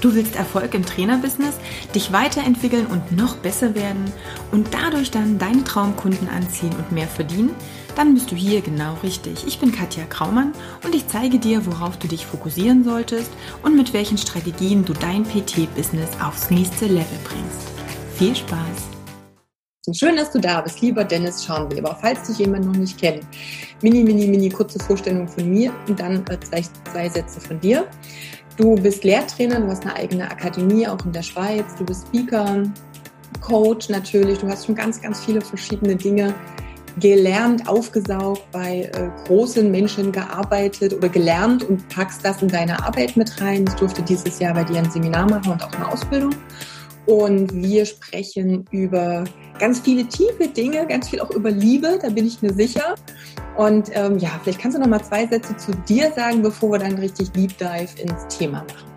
Du willst Erfolg im Trainerbusiness, dich weiterentwickeln und noch besser werden und dadurch dann deine Traumkunden anziehen und mehr verdienen? Dann bist du hier genau richtig. Ich bin Katja Kraumann und ich zeige dir, worauf du dich fokussieren solltest und mit welchen Strategien du dein PT-Business aufs nächste Level bringst. Viel Spaß! Schön, dass du da bist, lieber Dennis Scharnweber. Falls dich jemand noch nicht kennt, mini, mini, mini kurze Vorstellung von mir und dann äh, zwei Sätze von dir. Du bist Lehrtrainer, du hast eine eigene Akademie auch in der Schweiz, du bist Speaker, Coach natürlich, du hast schon ganz, ganz viele verschiedene Dinge gelernt, aufgesaugt, bei äh, großen Menschen gearbeitet oder gelernt und packst das in deine Arbeit mit rein. Ich durfte dieses Jahr bei dir ein Seminar machen und auch eine Ausbildung. Und wir sprechen über ganz viele tiefe Dinge, ganz viel auch über Liebe, da bin ich mir sicher. Und ähm, ja, vielleicht kannst du noch mal zwei Sätze zu dir sagen, bevor wir dann richtig Deep Dive ins Thema machen.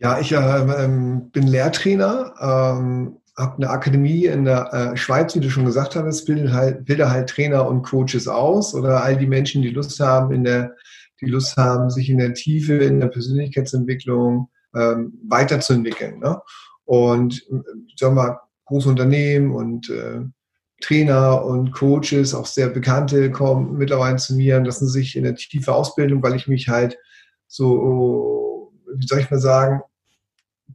Ja, ich äh, ähm, bin Lehrtrainer, ähm, habe eine Akademie in der äh, Schweiz, wie du schon gesagt hast, bilde halt, bilde halt Trainer und Coaches aus oder all die Menschen, die Lust haben, in der, die Lust haben, sich in der Tiefe, in der Persönlichkeitsentwicklung ähm, weiterzuentwickeln. Ne? Und sagen wir mal, große Unternehmen und äh, Trainer und Coaches, auch sehr Bekannte, kommen mittlerweile zu mir und lassen sich in der tiefe Ausbildung, weil ich mich halt so, wie soll ich mal sagen,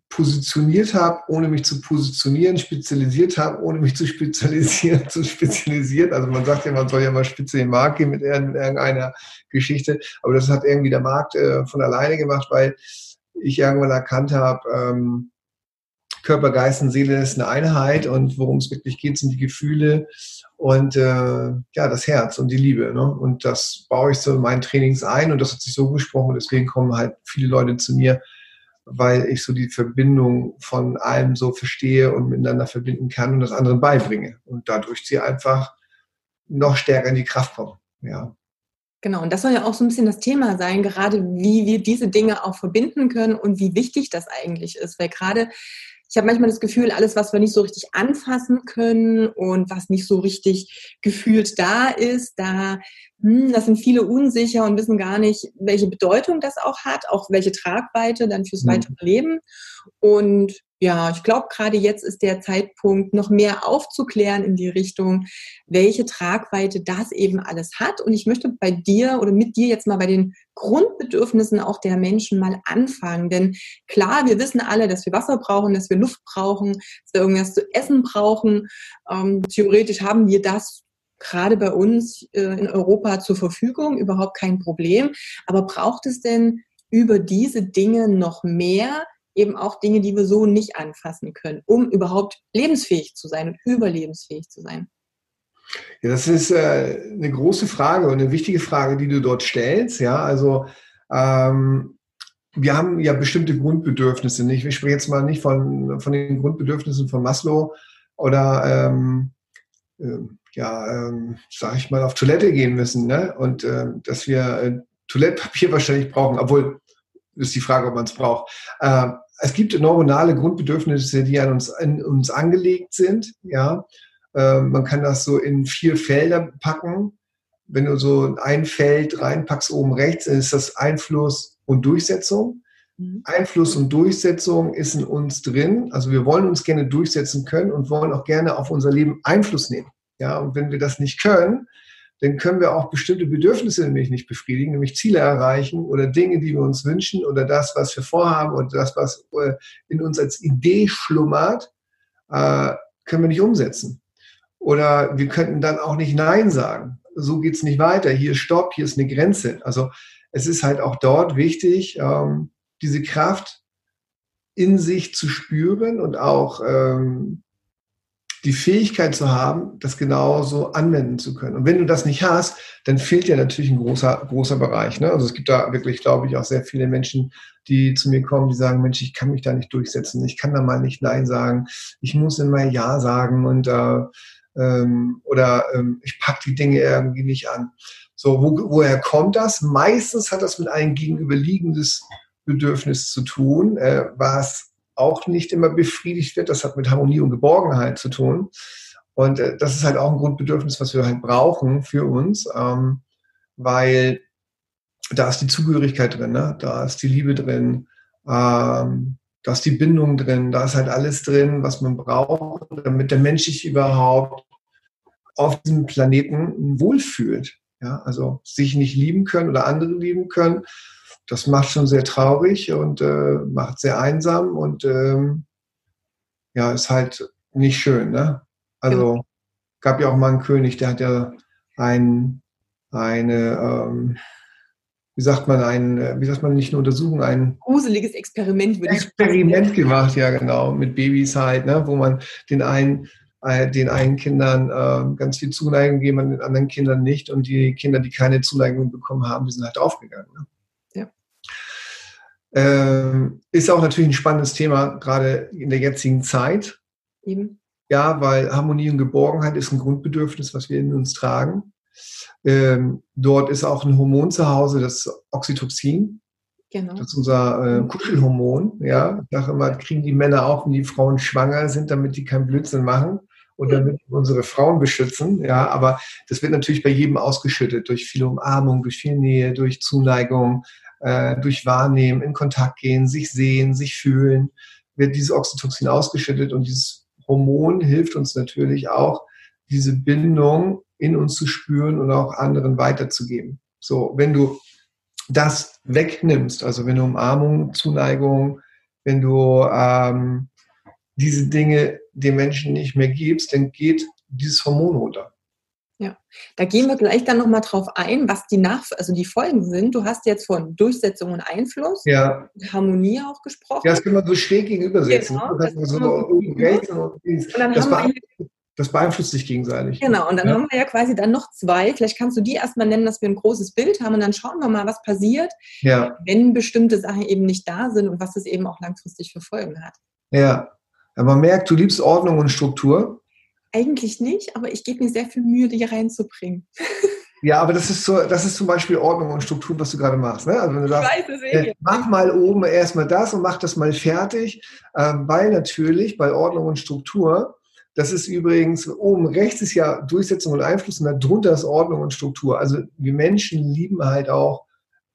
positioniert habe, ohne mich zu positionieren, spezialisiert habe, ohne mich zu spezialisieren, zu spezialisieren. Also man sagt ja, man soll ja mal spitze den Markt gehen mit irgendeiner Geschichte, aber das hat irgendwie der Markt äh, von alleine gemacht, weil ich irgendwann erkannt habe, ähm, Körper, Geist und Seele ist eine Einheit und worum es wirklich geht, sind die Gefühle und äh, ja, das Herz und die Liebe. Ne? Und das baue ich so in meinen Trainings ein und das hat sich so gesprochen und deswegen kommen halt viele Leute zu mir, weil ich so die Verbindung von allem so verstehe und miteinander verbinden kann und das anderen beibringe und dadurch sie einfach noch stärker in die Kraft kommen. Ja. Genau, und das soll ja auch so ein bisschen das Thema sein, gerade wie wir diese Dinge auch verbinden können und wie wichtig das eigentlich ist. Weil gerade ich habe manchmal das Gefühl, alles, was wir nicht so richtig anfassen können und was nicht so richtig gefühlt da ist, da, hm, das sind viele unsicher und wissen gar nicht, welche Bedeutung das auch hat, auch welche Tragweite dann fürs mhm. weitere Leben. Und ja, ich glaube, gerade jetzt ist der Zeitpunkt, noch mehr aufzuklären in die Richtung, welche Tragweite das eben alles hat. Und ich möchte bei dir oder mit dir jetzt mal bei den Grundbedürfnissen auch der Menschen mal anfangen. Denn klar, wir wissen alle, dass wir Wasser brauchen, dass wir Luft brauchen, dass wir irgendwas zu essen brauchen. Ähm, theoretisch haben wir das gerade bei uns äh, in Europa zur Verfügung, überhaupt kein Problem. Aber braucht es denn über diese Dinge noch mehr? Eben auch Dinge, die wir so nicht anfassen können, um überhaupt lebensfähig zu sein und überlebensfähig zu sein? Ja, das ist äh, eine große Frage und eine wichtige Frage, die du dort stellst. Ja, also ähm, wir haben ja bestimmte Grundbedürfnisse. Nicht? Ich spreche jetzt mal nicht von, von den Grundbedürfnissen von Maslow oder ähm, äh, ja, ähm, sag ich mal, auf Toilette gehen müssen, ne? Und äh, dass wir äh, Toilettpapier wahrscheinlich brauchen, obwohl ist die Frage, ob man es braucht. Äh, es gibt neuronale Grundbedürfnisse, die an uns, an uns angelegt sind. Ja, äh, man kann das so in vier Felder packen. Wenn du so ein Feld reinpackst oben rechts, dann ist das Einfluss und Durchsetzung. Mhm. Einfluss und Durchsetzung ist in uns drin. Also wir wollen uns gerne durchsetzen können und wollen auch gerne auf unser Leben Einfluss nehmen. Ja, und wenn wir das nicht können, dann können wir auch bestimmte Bedürfnisse nämlich nicht befriedigen, nämlich Ziele erreichen oder Dinge, die wir uns wünschen oder das, was wir vorhaben oder das, was äh, in uns als Idee schlummert, äh, können wir nicht umsetzen. Oder wir könnten dann auch nicht Nein sagen. So geht's nicht weiter. Hier ist Stopp, hier ist eine Grenze. Also es ist halt auch dort wichtig, ähm, diese Kraft in sich zu spüren und auch ähm, die Fähigkeit zu haben, das genauso anwenden zu können. Und wenn du das nicht hast, dann fehlt dir natürlich ein großer, großer Bereich. Ne? Also es gibt da wirklich, glaube ich, auch sehr viele Menschen, die zu mir kommen, die sagen, Mensch, ich kann mich da nicht durchsetzen, ich kann da mal nicht Nein sagen, ich muss immer Ja sagen und äh, ähm, oder ähm, ich pack die Dinge irgendwie nicht an. So, wo, woher kommt das? Meistens hat das mit einem gegenüberliegendes Bedürfnis zu tun, äh, was auch nicht immer befriedigt wird. Das hat mit Harmonie und Geborgenheit zu tun. Und äh, das ist halt auch ein Grundbedürfnis, was wir halt brauchen für uns, ähm, weil da ist die Zugehörigkeit drin, ne? da ist die Liebe drin, ähm, da ist die Bindung drin, da ist halt alles drin, was man braucht, damit der Mensch sich überhaupt auf diesem Planeten wohlfühlt. Ja, also sich nicht lieben können oder andere lieben können, das macht schon sehr traurig und äh, macht sehr einsam und ähm, ja, ist halt nicht schön. Ne? Also ja. gab ja auch mal einen König, der hat ja ein, eine, ähm, wie sagt man, ein, wie sagt man, nicht eine Untersuchung, ein gruseliges Experiment würde Experiment ich gemacht, ja genau, mit Babys halt, ne, wo man den einen äh, den einen Kindern äh, ganz viel Zuneigung geben, und den anderen Kindern nicht. Und die Kinder, die keine Zuneigung bekommen haben, die sind halt aufgegangen. Ne? Ähm, ist auch natürlich ein spannendes Thema, gerade in der jetzigen Zeit. Eben. Ja, weil Harmonie und Geborgenheit ist ein Grundbedürfnis, was wir in uns tragen. Ähm, dort ist auch ein Hormon zu Hause, das Oxytocin. Genau. Das ist unser äh, Kuschelhormon. Ja, ich sage immer, kriegen die Männer auch, wenn die Frauen schwanger sind, damit die keinen Blödsinn machen und damit unsere Frauen beschützen. Ja, aber das wird natürlich bei jedem ausgeschüttet durch viele Umarmung, durch viel Nähe, durch Zuneigung, äh, durch Wahrnehmen, in Kontakt gehen, sich sehen, sich fühlen, wird dieses Oxytocin ausgeschüttet und dieses Hormon hilft uns natürlich auch, diese Bindung in uns zu spüren und auch anderen weiterzugeben. So, wenn du das wegnimmst, also wenn du Umarmung, Zuneigung, wenn du ähm, diese Dinge den Menschen nicht mehr gibst, dann geht dieses Hormon runter. Ja, da gehen wir gleich dann nochmal drauf ein, was die Nach also die Folgen sind. Du hast jetzt von Durchsetzung und Einfluss, ja. Harmonie auch gesprochen. Ja, das können wir so schräg gegenübersetzen. Genau, das, das, so und, und dann das, beeinflusst sich gegenseitig. Genau, und dann ja. haben wir ja quasi dann noch zwei. Vielleicht kannst du die erstmal nennen, dass wir ein großes Bild haben und dann schauen wir mal, was passiert, ja. wenn bestimmte Sachen eben nicht da sind und was es eben auch langfristig für Folgen hat. Ja, aber man merkt, du liebst Ordnung und Struktur. Eigentlich nicht, aber ich gebe mir sehr viel Mühe, die reinzubringen. Ja, aber das ist so, das ist zum Beispiel Ordnung und Struktur, was du gerade machst. Ne? Also wenn du sagst, äh, mach mal oben erstmal das und mach das mal fertig, ähm, weil natürlich bei Ordnung und Struktur, das ist übrigens oben rechts ist ja Durchsetzung und Einfluss und darunter ist Ordnung und Struktur. Also wir Menschen lieben halt auch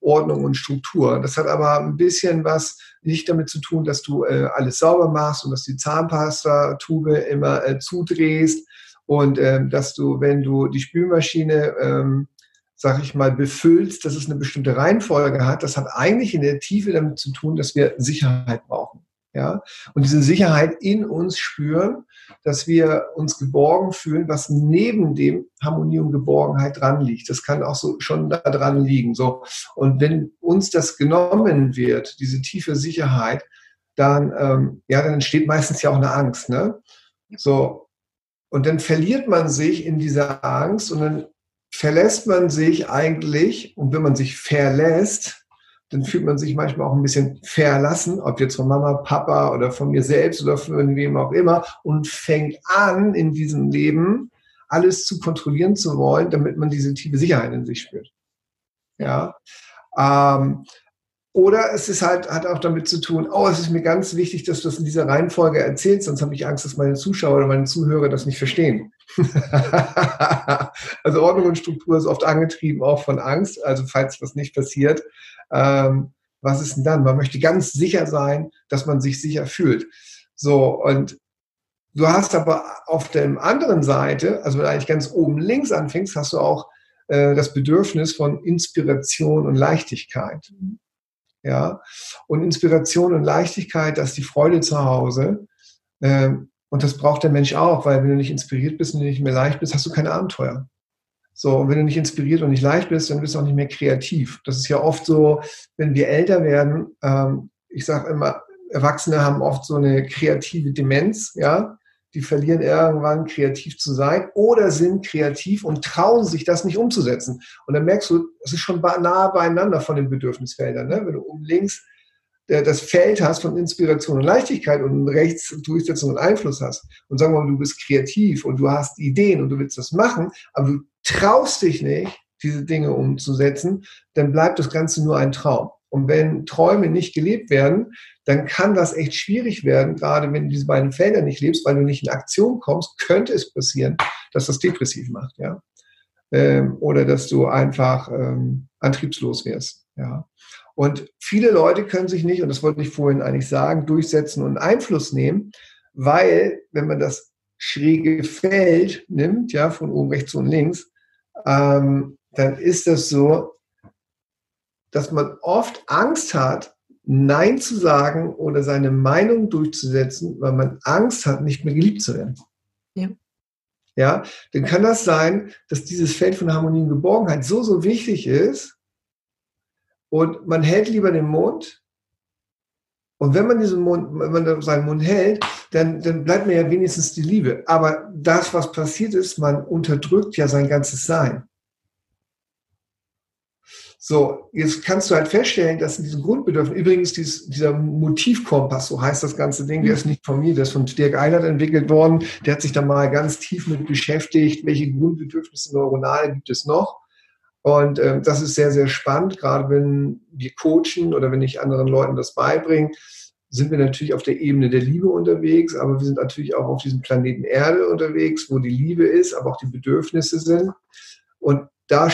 Ordnung und Struktur. Das hat aber ein bisschen was nicht damit zu tun, dass du äh, alles sauber machst und dass die Zahnpasta-Tube immer äh, zudrehst und ähm, dass du, wenn du die Spülmaschine, ähm, sag ich mal, befüllst, dass es eine bestimmte Reihenfolge hat. Das hat eigentlich in der Tiefe damit zu tun, dass wir Sicherheit brauchen. Ja? Und diese Sicherheit in uns spüren, dass wir uns geborgen fühlen, was neben dem Harmonie und Geborgenheit dran liegt. Das kann auch so schon da dran liegen. So. Und wenn uns das genommen wird, diese tiefe Sicherheit, dann, ähm, ja, dann entsteht meistens ja auch eine Angst. Ne? So. Und dann verliert man sich in dieser Angst und dann verlässt man sich eigentlich, und wenn man sich verlässt, dann fühlt man sich manchmal auch ein bisschen verlassen, ob jetzt von Mama, Papa oder von mir selbst oder von wem auch immer und fängt an, in diesem Leben alles zu kontrollieren zu wollen, damit man diese tiefe Sicherheit in sich spürt. Ja. Ähm, oder es ist halt, hat auch damit zu tun, oh, es ist mir ganz wichtig, dass du das in dieser Reihenfolge erzählst, sonst habe ich Angst, dass meine Zuschauer oder meine Zuhörer das nicht verstehen. also Ordnung und Struktur ist oft angetrieben auch von Angst. Also falls was nicht passiert, ähm, was ist denn dann? Man möchte ganz sicher sein, dass man sich sicher fühlt. So, und du hast aber auf der anderen Seite, also wenn du eigentlich ganz oben links anfängst, hast du auch äh, das Bedürfnis von Inspiration und Leichtigkeit. Ja, und Inspiration und Leichtigkeit, das ist die Freude zu Hause. Ähm, und das braucht der Mensch auch, weil wenn du nicht inspiriert bist und nicht mehr leicht bist, hast du keine Abenteuer. So, und wenn du nicht inspiriert und nicht leicht bist, dann bist du auch nicht mehr kreativ. Das ist ja oft so, wenn wir älter werden, ähm, ich sage immer, Erwachsene haben oft so eine kreative Demenz, ja. Die verlieren irgendwann kreativ zu sein oder sind kreativ und trauen sich das nicht umzusetzen. Und dann merkst du, es ist schon nah beieinander von den Bedürfnisfeldern. Ne? Wenn du um links das Feld hast von Inspiration und Leichtigkeit und rechts Durchsetzung und Einfluss hast und sagen wir mal, du bist kreativ und du hast Ideen und du willst das machen, aber du traust dich nicht, diese Dinge umzusetzen, dann bleibt das Ganze nur ein Traum. Und wenn Träume nicht gelebt werden, dann kann das echt schwierig werden, gerade wenn du diese beiden Felder nicht lebst, weil du nicht in Aktion kommst, könnte es passieren, dass das depressiv macht, ja. Ähm, oder dass du einfach ähm, antriebslos wirst, ja. Und viele Leute können sich nicht, und das wollte ich vorhin eigentlich sagen, durchsetzen und Einfluss nehmen, weil, wenn man das schräge Feld nimmt, ja, von oben rechts und links, ähm, dann ist das so, dass man oft Angst hat, Nein zu sagen oder seine Meinung durchzusetzen, weil man Angst hat, nicht mehr geliebt zu werden. Ja. Ja, dann kann das sein, dass dieses Feld von Harmonie und Geborgenheit so, so wichtig ist und man hält lieber den Mund. Und wenn man diesen Mund, wenn man seinen Mund hält, dann, dann bleibt mir ja wenigstens die Liebe. Aber das, was passiert ist, man unterdrückt ja sein ganzes Sein. So, jetzt kannst du halt feststellen, dass in diesem Grundbedürfnis, übrigens dieses, dieser Motivkompass, so heißt das ganze Ding, der ist nicht von mir, der ist von Dirk Eilert entwickelt worden. Der hat sich da mal ganz tief mit beschäftigt, welche Grundbedürfnisse neuronale gibt es noch. Und ähm, das ist sehr, sehr spannend, gerade wenn wir coachen oder wenn ich anderen Leuten das beibringe, sind wir natürlich auf der Ebene der Liebe unterwegs, aber wir sind natürlich auch auf diesem Planeten Erde unterwegs, wo die Liebe ist, aber auch die Bedürfnisse sind. Und da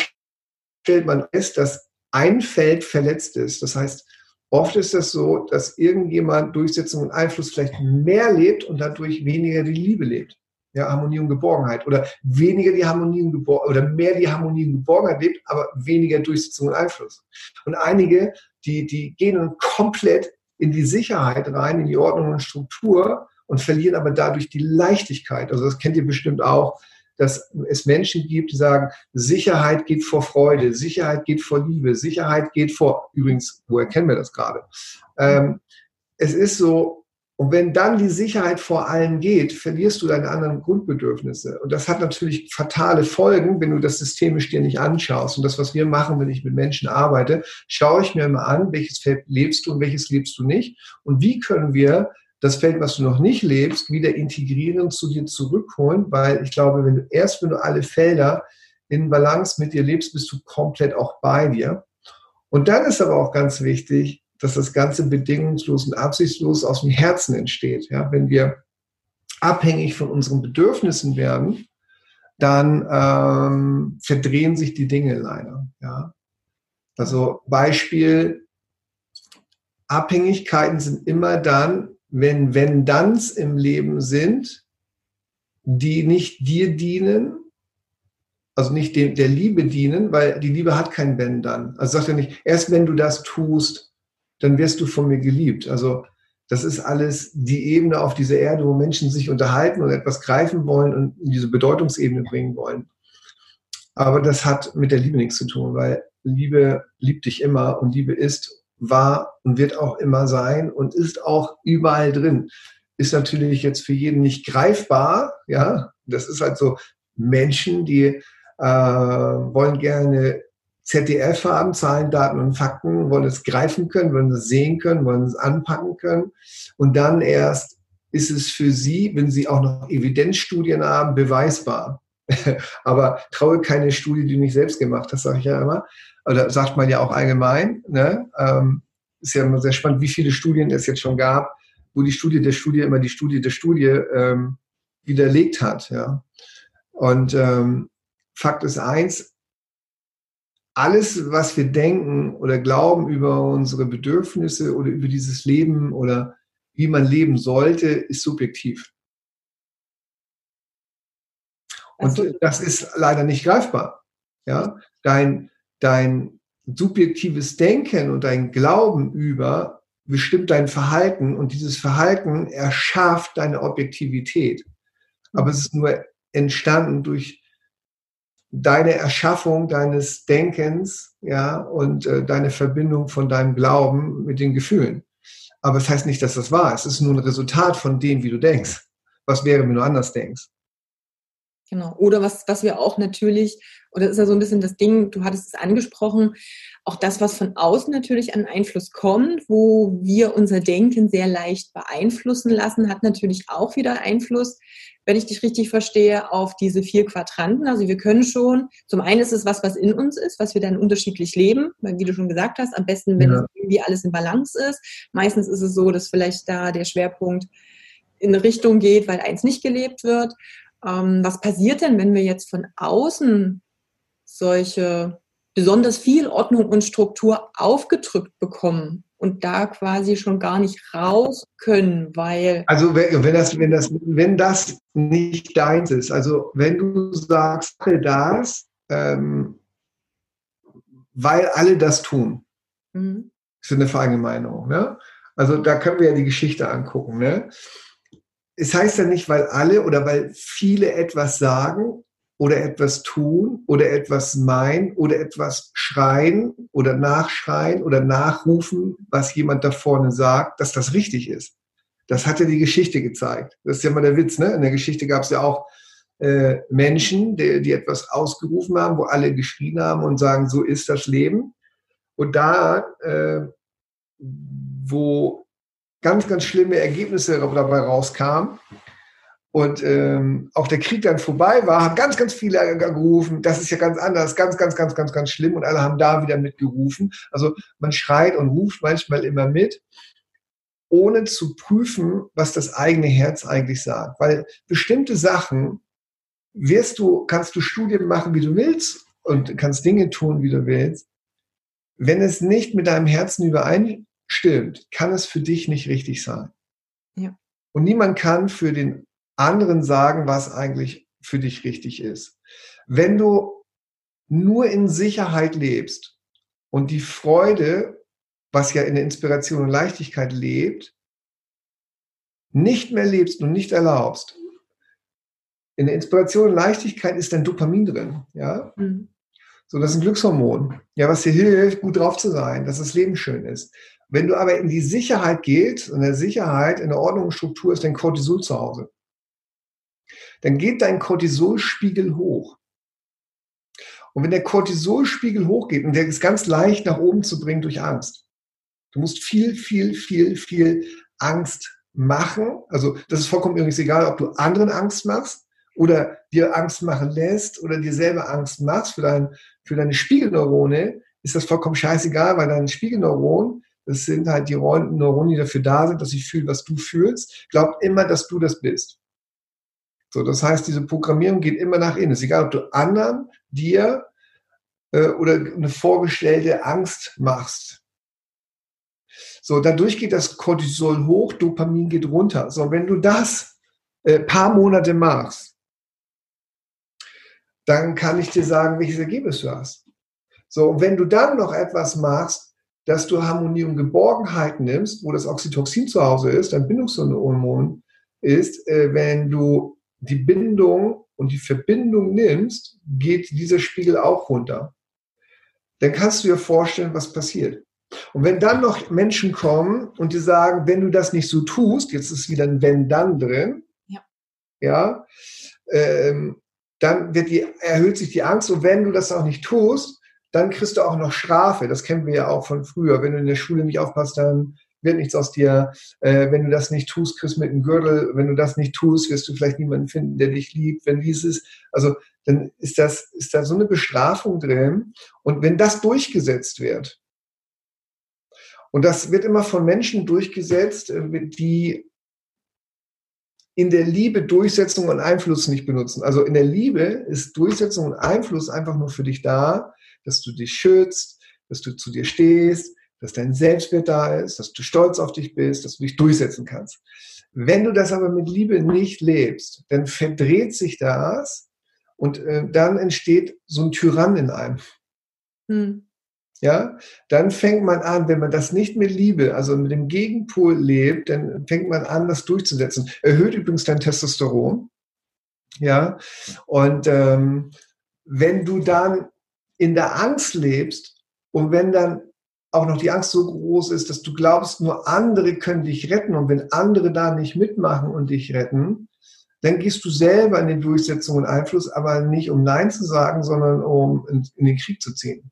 stellt man fest, dass ein Feld verletzt ist. Das heißt, oft ist es das so, dass irgendjemand Durchsetzung und Einfluss vielleicht mehr lebt und dadurch weniger die Liebe lebt. Ja, Harmonie und Geborgenheit. Oder weniger die Harmonie und Geborgenheit, oder mehr die Harmonie und Geborgenheit lebt, aber weniger Durchsetzung und Einfluss. Und einige, die, die gehen komplett in die Sicherheit rein, in die Ordnung und Struktur und verlieren aber dadurch die Leichtigkeit. Also das kennt ihr bestimmt auch, dass es Menschen gibt, die sagen, Sicherheit geht vor Freude, Sicherheit geht vor Liebe, Sicherheit geht vor, übrigens, wo erkennen wir das gerade? Ähm, es ist so, und wenn dann die Sicherheit vor allem geht, verlierst du deine anderen Grundbedürfnisse. Und das hat natürlich fatale Folgen, wenn du das systemisch dir nicht anschaust. Und das, was wir machen, wenn ich mit Menschen arbeite, schaue ich mir immer an, welches Feld lebst du und welches lebst du nicht. Und wie können wir das Feld, was du noch nicht lebst, wieder integrieren, zu dir zurückholen, weil ich glaube, wenn du erst, wenn du alle Felder in Balance mit dir lebst, bist du komplett auch bei dir. Und dann ist aber auch ganz wichtig, dass das Ganze bedingungslos und absichtslos aus dem Herzen entsteht. Ja, wenn wir abhängig von unseren Bedürfnissen werden, dann ähm, verdrehen sich die Dinge leider. Ja. Also Beispiel, Abhängigkeiten sind immer dann, wenn Wenn-Danns im Leben sind, die nicht dir dienen, also nicht dem, der Liebe dienen, weil die Liebe hat kein Wenn-Dann. Also sagt er nicht, erst wenn du das tust, dann wirst du von mir geliebt. Also das ist alles die Ebene auf dieser Erde, wo Menschen sich unterhalten und etwas greifen wollen und in diese Bedeutungsebene bringen wollen. Aber das hat mit der Liebe nichts zu tun, weil Liebe liebt dich immer und Liebe ist war und wird auch immer sein und ist auch überall drin. Ist natürlich jetzt für jeden nicht greifbar, ja. Das ist halt so Menschen, die äh, wollen gerne ZDF haben, Zahlen, Daten und Fakten, wollen es greifen können, wollen es sehen können, wollen es anpacken können. Und dann erst ist es für sie, wenn sie auch noch Evidenzstudien haben, beweisbar. Aber traue keine Studie, die du nicht selbst gemacht hast, sage ich ja immer oder sagt man ja auch allgemein, ne? ähm, ist ja immer sehr spannend, wie viele Studien es jetzt schon gab, wo die Studie der Studie immer die Studie der Studie ähm, widerlegt hat. Ja? Und ähm, Fakt ist eins, alles, was wir denken oder glauben über unsere Bedürfnisse oder über dieses Leben oder wie man leben sollte, ist subjektiv. Und das ist leider nicht greifbar. Ja, dein, dein subjektives Denken und dein Glauben über bestimmt dein Verhalten und dieses Verhalten erschafft deine Objektivität. Aber es ist nur entstanden durch deine Erschaffung deines Denkens, ja, und äh, deine Verbindung von deinem Glauben mit den Gefühlen. Aber es das heißt nicht, dass das ist. Es ist nur ein Resultat von dem, wie du denkst. Was wäre, wenn du anders denkst? Genau. Oder was, was wir auch natürlich, oder ist ja so ein bisschen das Ding, du hattest es angesprochen, auch das, was von außen natürlich an Einfluss kommt, wo wir unser Denken sehr leicht beeinflussen lassen, hat natürlich auch wieder Einfluss, wenn ich dich richtig verstehe, auf diese vier Quadranten. Also wir können schon, zum einen ist es was, was in uns ist, was wir dann unterschiedlich leben, weil wie du schon gesagt hast, am besten, wenn ja. irgendwie alles in Balance ist. Meistens ist es so, dass vielleicht da der Schwerpunkt in eine Richtung geht, weil eins nicht gelebt wird. Ähm, was passiert denn, wenn wir jetzt von außen solche besonders viel Ordnung und Struktur aufgedrückt bekommen und da quasi schon gar nicht raus können, weil. Also wenn, wenn das, wenn das, wenn das nicht deins ist, also wenn du sagst, das, ähm, weil alle das tun, mhm. ist eine Verallgemeinerung. Ne? Also da können wir ja die Geschichte angucken. Ne? Es heißt ja nicht, weil alle oder weil viele etwas sagen, oder etwas tun oder etwas meinen oder etwas schreien oder nachschreien oder nachrufen, was jemand da vorne sagt, dass das richtig ist. Das hat ja die Geschichte gezeigt. Das ist ja mal der Witz. Ne? In der Geschichte gab es ja auch äh, Menschen, die, die etwas ausgerufen haben, wo alle geschrien haben und sagen, so ist das Leben. Und da, äh, wo ganz, ganz schlimme Ergebnisse dabei rauskamen, und ähm, auch der Krieg dann vorbei war, haben ganz, ganz viele gerufen, das ist ja ganz anders, ganz, ganz, ganz, ganz, ganz schlimm und alle haben da wieder mitgerufen. Also man schreit und ruft manchmal immer mit, ohne zu prüfen, was das eigene Herz eigentlich sagt. Weil bestimmte Sachen wirst du, kannst du Studien machen, wie du willst und kannst Dinge tun, wie du willst. Wenn es nicht mit deinem Herzen übereinstimmt, kann es für dich nicht richtig sein. Ja. Und niemand kann für den anderen sagen, was eigentlich für dich richtig ist. Wenn du nur in Sicherheit lebst und die Freude, was ja in der Inspiration und Leichtigkeit lebt, nicht mehr lebst und nicht erlaubst, in der Inspiration und Leichtigkeit ist dein Dopamin drin, ja. Mhm. So, das ist ein Glückshormon, ja, was dir hilft, gut drauf zu sein, dass das Leben schön ist. Wenn du aber in die Sicherheit gehst, in der Sicherheit, in der Ordnung und Struktur ist dein Cortisol zu Hause dann geht dein Cortisolspiegel hoch. Und wenn der Cortisolspiegel hochgeht, und der ist ganz leicht nach oben zu bringen durch Angst. Du musst viel, viel, viel, viel Angst machen. Also das ist vollkommen übrigens egal, ob du anderen Angst machst oder dir Angst machen lässt oder dir selber Angst machst für, dein, für deine Spiegelneurone, ist das vollkommen scheißegal, weil deine Spiegelneuronen, das sind halt die Neuronen, die dafür da sind, dass sie fühlen, was du fühlst. Glaub immer, dass du das bist. So, das heißt, diese Programmierung geht immer nach innen. Es ist egal, ob du anderen, dir äh, oder eine vorgestellte Angst machst. So, dadurch geht das Cortisol hoch, Dopamin geht runter. So, wenn du das äh, paar Monate machst, dann kann ich dir sagen, welches Ergebnis du hast. So, wenn du dann noch etwas machst, dass du Harmonie und Geborgenheit nimmst, wo das Oxytocin zu Hause ist, dein Bindungshormon ist, äh, wenn du die Bindung und die Verbindung nimmst, geht dieser Spiegel auch runter. Dann kannst du dir vorstellen, was passiert. Und wenn dann noch Menschen kommen und die sagen, wenn du das nicht so tust, jetzt ist wieder ein Wenn dann drin, ja, ja ähm, dann wird die, erhöht sich die Angst und wenn du das auch nicht tust, dann kriegst du auch noch Strafe. Das kennen wir ja auch von früher. Wenn du in der Schule nicht aufpasst, dann wird nichts aus dir. Äh, wenn du das nicht tust, kriegst du mit dem Gürtel. Wenn du das nicht tust, wirst du vielleicht niemanden finden, der dich liebt. Wenn dieses, also dann ist das, ist da so eine Bestrafung drin. Und wenn das durchgesetzt wird, und das wird immer von Menschen durchgesetzt, äh, die in der Liebe Durchsetzung und Einfluss nicht benutzen. Also in der Liebe ist Durchsetzung und Einfluss einfach nur für dich da, dass du dich schützt, dass du zu dir stehst, dass dein Selbstwert da ist, dass du stolz auf dich bist, dass du dich durchsetzen kannst. Wenn du das aber mit Liebe nicht lebst, dann verdreht sich das und äh, dann entsteht so ein Tyrann in einem. Hm. Ja, dann fängt man an, wenn man das nicht mit Liebe, also mit dem Gegenpol lebt, dann fängt man an, das durchzusetzen. Erhöht übrigens dein Testosteron. Ja, und ähm, wenn du dann in der Angst lebst und wenn dann auch noch die Angst so groß ist, dass du glaubst, nur andere können dich retten und wenn andere da nicht mitmachen und dich retten, dann gehst du selber in die Durchsetzung und Einfluss, aber nicht um Nein zu sagen, sondern um in, in den Krieg zu ziehen.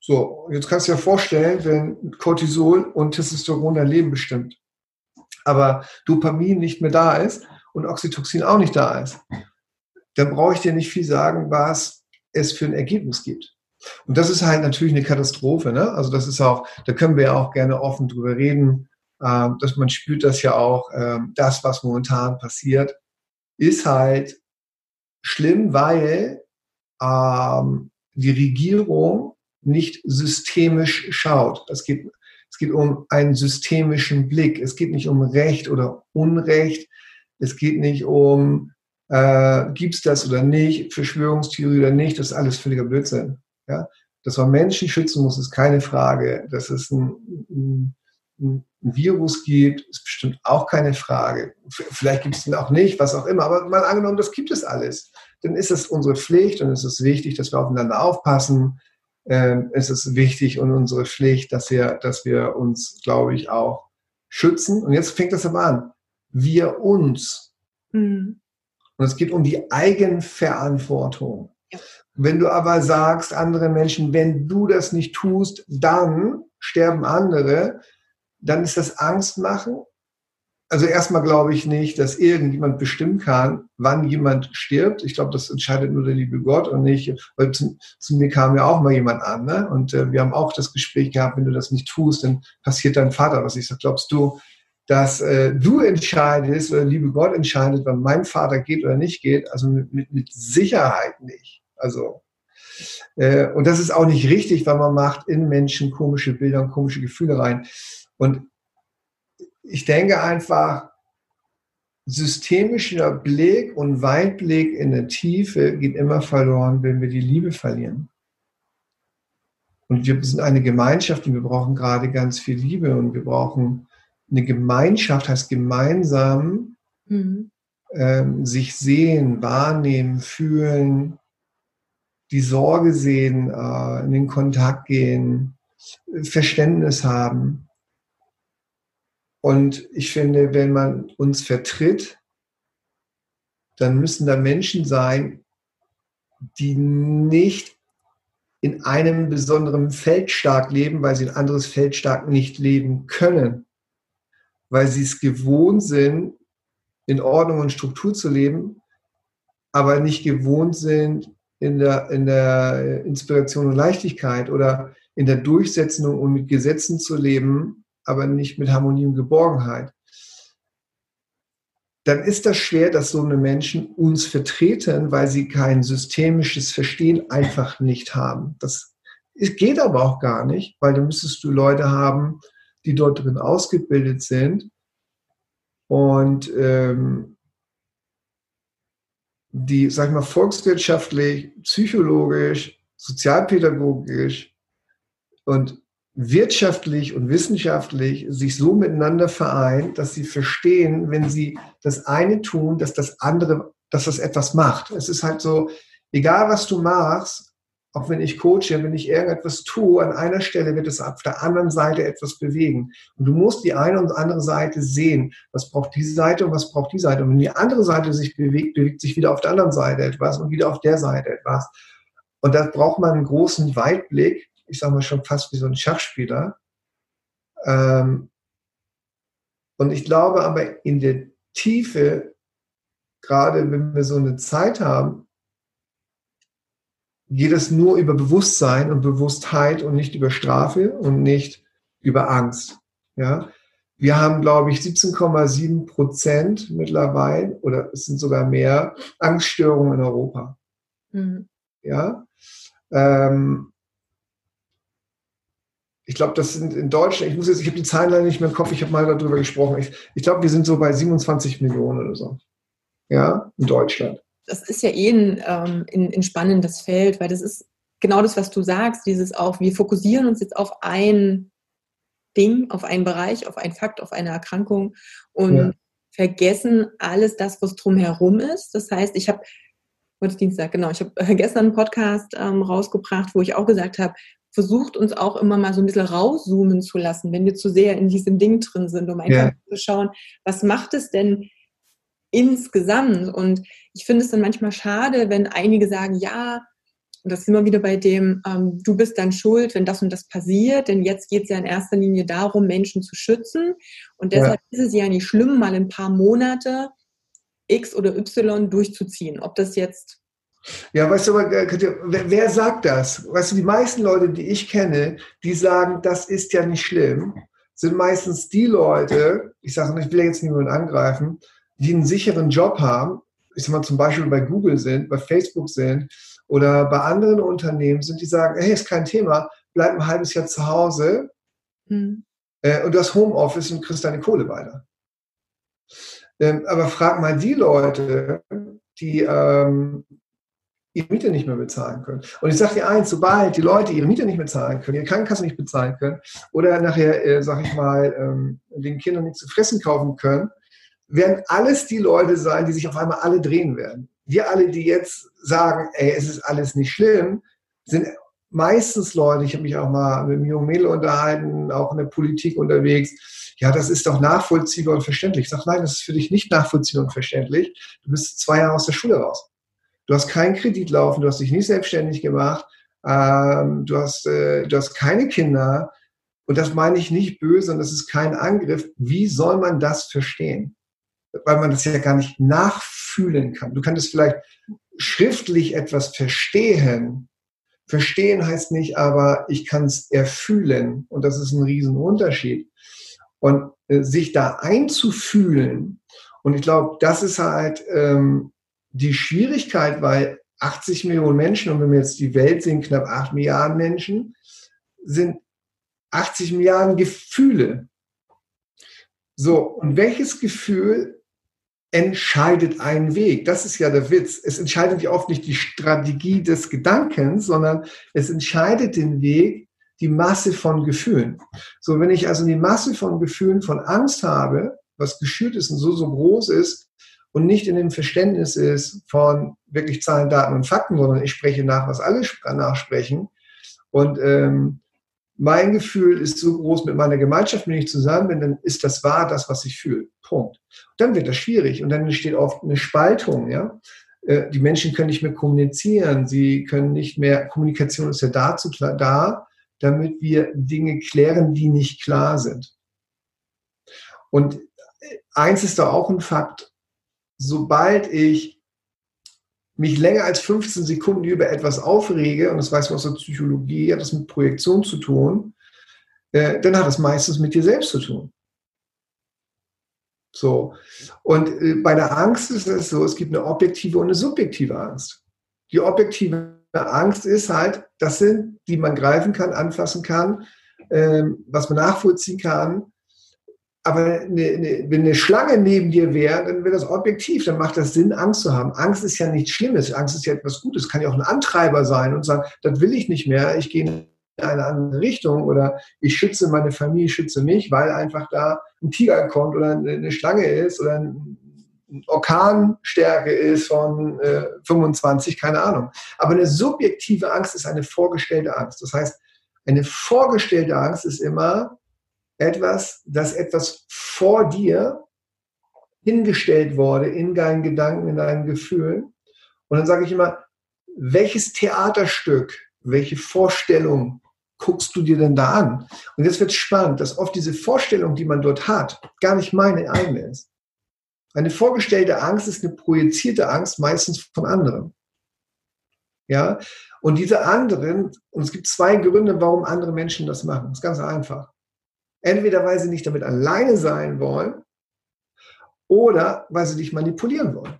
So, jetzt kannst du dir vorstellen, wenn Cortisol und Testosteron dein Leben bestimmt, aber Dopamin nicht mehr da ist und Oxytocin auch nicht da ist, dann brauche ich dir nicht viel sagen, was es für ein Ergebnis gibt. Und das ist halt natürlich eine Katastrophe. Ne? Also das ist auch, da können wir ja auch gerne offen drüber reden, äh, dass man spürt das ja auch, äh, das, was momentan passiert, ist halt schlimm, weil ähm, die Regierung nicht systemisch schaut. Es geht, es geht um einen systemischen Blick. Es geht nicht um Recht oder Unrecht. Es geht nicht um, äh, gibt es das oder nicht, Verschwörungstheorie oder nicht. Das ist alles völliger Blödsinn. Ja? Dass man Menschen schützen muss, ist keine Frage. Dass es ein, ein, ein Virus gibt, ist bestimmt auch keine Frage. Vielleicht gibt es ihn auch nicht, was auch immer. Aber mal angenommen, das gibt es alles. Dann ist es unsere Pflicht und es ist wichtig, dass wir aufeinander aufpassen. Ähm, es ist wichtig und unsere Pflicht, dass wir, dass wir uns, glaube ich, auch schützen. Und jetzt fängt das aber an. Wir uns. Mhm. Und es geht um die Eigenverantwortung. Wenn du aber sagst, andere Menschen, wenn du das nicht tust, dann sterben andere, dann ist das Angst machen. Also erstmal glaube ich nicht, dass irgendjemand bestimmen kann, wann jemand stirbt. Ich glaube, das entscheidet nur der liebe Gott und nicht, weil zu, zu mir kam ja auch mal jemand an, ne? Und äh, wir haben auch das Gespräch gehabt, wenn du das nicht tust, dann passiert dein Vater was. Ich sage, glaubst du, dass äh, du entscheidest oder liebe Gott entscheidet, wann mein Vater geht oder nicht geht? Also mit, mit, mit Sicherheit nicht. Also äh, und das ist auch nicht richtig, weil man macht in Menschen komische Bilder und komische Gefühle rein. Und ich denke einfach, systemischer Blick und Weitblick in der Tiefe geht immer verloren, wenn wir die Liebe verlieren. Und wir sind eine Gemeinschaft und wir brauchen gerade ganz viel Liebe und wir brauchen eine Gemeinschaft, heißt gemeinsam mhm. ähm, sich sehen, wahrnehmen, fühlen, die Sorge sehen, äh, in den Kontakt gehen, Verständnis haben. Und ich finde, wenn man uns vertritt, dann müssen da Menschen sein, die nicht in einem besonderen Feld stark leben, weil sie ein anderes Feld stark nicht leben können, weil sie es gewohnt sind, in Ordnung und Struktur zu leben, aber nicht gewohnt sind, in der, in der Inspiration und Leichtigkeit oder in der Durchsetzung und mit Gesetzen zu leben, aber nicht mit Harmonie und Geborgenheit, dann ist das schwer, dass so eine Menschen uns vertreten, weil sie kein systemisches Verstehen einfach nicht haben. Das geht aber auch gar nicht, weil dann müsstest du Leute haben, die dort drin ausgebildet sind und ähm, die, sag ich mal, volkswirtschaftlich, psychologisch, sozialpädagogisch und wirtschaftlich und wissenschaftlich sich so miteinander vereint, dass sie verstehen, wenn sie das eine tun, dass das andere, dass das etwas macht. Es ist halt so, egal was du machst, auch wenn ich coache, wenn ich irgendetwas tue, an einer Stelle wird es auf der anderen Seite etwas bewegen. Und du musst die eine und andere Seite sehen. Was braucht diese Seite und was braucht die Seite? Und wenn die andere Seite sich bewegt, bewegt sich wieder auf der anderen Seite etwas und wieder auf der Seite etwas. Und da braucht man einen großen Weitblick, ich sage mal schon fast wie so ein Schachspieler. Ähm, und ich glaube aber in der Tiefe, gerade wenn wir so eine Zeit haben, geht es nur über Bewusstsein und Bewusstheit und nicht über Strafe und nicht über Angst. Ja, wir haben, glaube ich, 17,7 Prozent mittlerweile oder es sind sogar mehr Angststörungen in Europa. Mhm. Ja, ähm, ich glaube, das sind in Deutschland, ich muss jetzt, ich habe die Zahlen leider nicht mehr im Kopf, ich habe mal darüber gesprochen. Ich, ich glaube, wir sind so bei 27 Millionen oder so. Ja, in Deutschland. Das ist ja eh ein, ähm, ein, ein spannendes Feld, weil das ist genau das, was du sagst, dieses auch, wir fokussieren uns jetzt auf ein Ding, auf einen Bereich, auf einen Fakt, auf eine Erkrankung und ja. vergessen alles das, was drumherum ist. Das heißt, ich habe heute Dienstag, genau, ich habe gestern einen Podcast ähm, rausgebracht, wo ich auch gesagt habe, versucht uns auch immer mal so ein bisschen rauszoomen zu lassen, wenn wir zu sehr in diesem Ding drin sind, um einfach ja. zu schauen, was macht es denn insgesamt? Und ich finde es dann manchmal schade, wenn einige sagen, ja, und das sind wir wieder bei dem, ähm, du bist dann schuld, wenn das und das passiert, denn jetzt geht es ja in erster Linie darum, Menschen zu schützen. Und deshalb ja. ist es ja nicht schlimm, mal ein paar Monate X oder Y durchzuziehen. Ob das jetzt ja, weißt du, äh, wer, wer sagt das? Weißt du, die meisten Leute, die ich kenne, die sagen, das ist ja nicht schlimm, sind meistens die Leute, ich sage, ich will jetzt niemanden angreifen, die einen sicheren Job haben, ich sag mal zum Beispiel bei Google sind, bei Facebook sind oder bei anderen Unternehmen sind, die sagen, hey, ist kein Thema, bleib ein halbes Jahr zu Hause mhm. äh, und du hast Homeoffice und kriegst deine Kohle weiter. Ähm, aber frag mal die Leute, die ähm, ihre Miete nicht mehr bezahlen können. Und ich sage dir eins, sobald die Leute ihre Miete nicht mehr zahlen können, ihre Krankenkasse nicht bezahlen können oder nachher, äh, sage ich mal, ähm, den Kindern nichts zu fressen kaufen können, werden alles die Leute sein, die sich auf einmal alle drehen werden. Wir alle, die jetzt sagen, ey, es ist alles nicht schlimm, sind meistens Leute, ich habe mich auch mal mit einem jungen Mädel unterhalten, auch in der Politik unterwegs, ja, das ist doch nachvollziehbar und verständlich. Ich sage, nein, das ist für dich nicht nachvollziehbar und verständlich. Du bist zwei Jahre aus der Schule raus. Du hast keinen Kredit laufen, du hast dich nicht selbstständig gemacht, ähm, du, hast, äh, du hast keine Kinder. Und das meine ich nicht böse und das ist kein Angriff. Wie soll man das verstehen? Weil man das ja gar nicht nachfühlen kann. Du kannst vielleicht schriftlich etwas verstehen. Verstehen heißt nicht, aber ich kann es erfühlen. Und das ist ein Riesenunterschied. Und äh, sich da einzufühlen, und ich glaube, das ist halt ähm, die Schwierigkeit, weil 80 Millionen Menschen, und wenn wir jetzt die Welt sehen, knapp 8 Milliarden Menschen, sind 80 Milliarden Gefühle. So, und welches Gefühl entscheidet einen Weg? Das ist ja der Witz. Es entscheidet ja oft nicht die Strategie des Gedankens, sondern es entscheidet den Weg die Masse von Gefühlen. So, wenn ich also die Masse von Gefühlen von Angst habe, was geschürt ist und so, so groß ist, und nicht in dem Verständnis ist von wirklich Zahlen, Daten und Fakten, sondern ich spreche nach, was alle nachsprechen. Und ähm, mein Gefühl ist so groß mit meiner Gemeinschaft, wenn ich zusammen bin, dann ist das wahr, das, was ich fühle. Punkt. Dann wird das schwierig und dann entsteht oft eine Spaltung. Ja? Äh, die Menschen können nicht mehr kommunizieren, sie können nicht mehr, Kommunikation ist ja dazu da, damit wir Dinge klären, die nicht klar sind. Und äh, eins ist da auch ein Fakt, sobald ich mich länger als 15 Sekunden über etwas aufrege, und das weiß man aus der Psychologie, hat das mit Projektion zu tun, äh, dann hat das meistens mit dir selbst zu tun. So. Und äh, bei der Angst ist es so, es gibt eine objektive und eine subjektive Angst. Die objektive Angst ist halt, das sind, die man greifen kann, anfassen kann, äh, was man nachvollziehen kann, aber eine, eine, wenn eine Schlange neben dir wäre, dann wäre das objektiv, dann macht das Sinn, Angst zu haben. Angst ist ja nichts Schlimmes, Angst ist ja etwas Gutes, kann ja auch ein Antreiber sein und sagen, das will ich nicht mehr, ich gehe eine andere Richtung oder ich schütze meine Familie, schütze mich, weil einfach da ein Tiger kommt oder eine Schlange ist oder ein Orkanstärke ist von äh, 25, keine Ahnung. Aber eine subjektive Angst ist eine vorgestellte Angst. Das heißt, eine vorgestellte Angst ist immer, etwas, dass etwas vor dir hingestellt wurde in deinen Gedanken, in deinen Gefühlen. Und dann sage ich immer, welches Theaterstück, welche Vorstellung guckst du dir denn da an? Und jetzt wird spannend, dass oft diese Vorstellung, die man dort hat, gar nicht meine eigene ist. Eine vorgestellte Angst ist eine projizierte Angst, meistens von anderen. Ja, und diese anderen, und es gibt zwei Gründe, warum andere Menschen das machen. Das ist ganz einfach. Entweder weil sie nicht damit alleine sein wollen oder weil sie dich manipulieren wollen.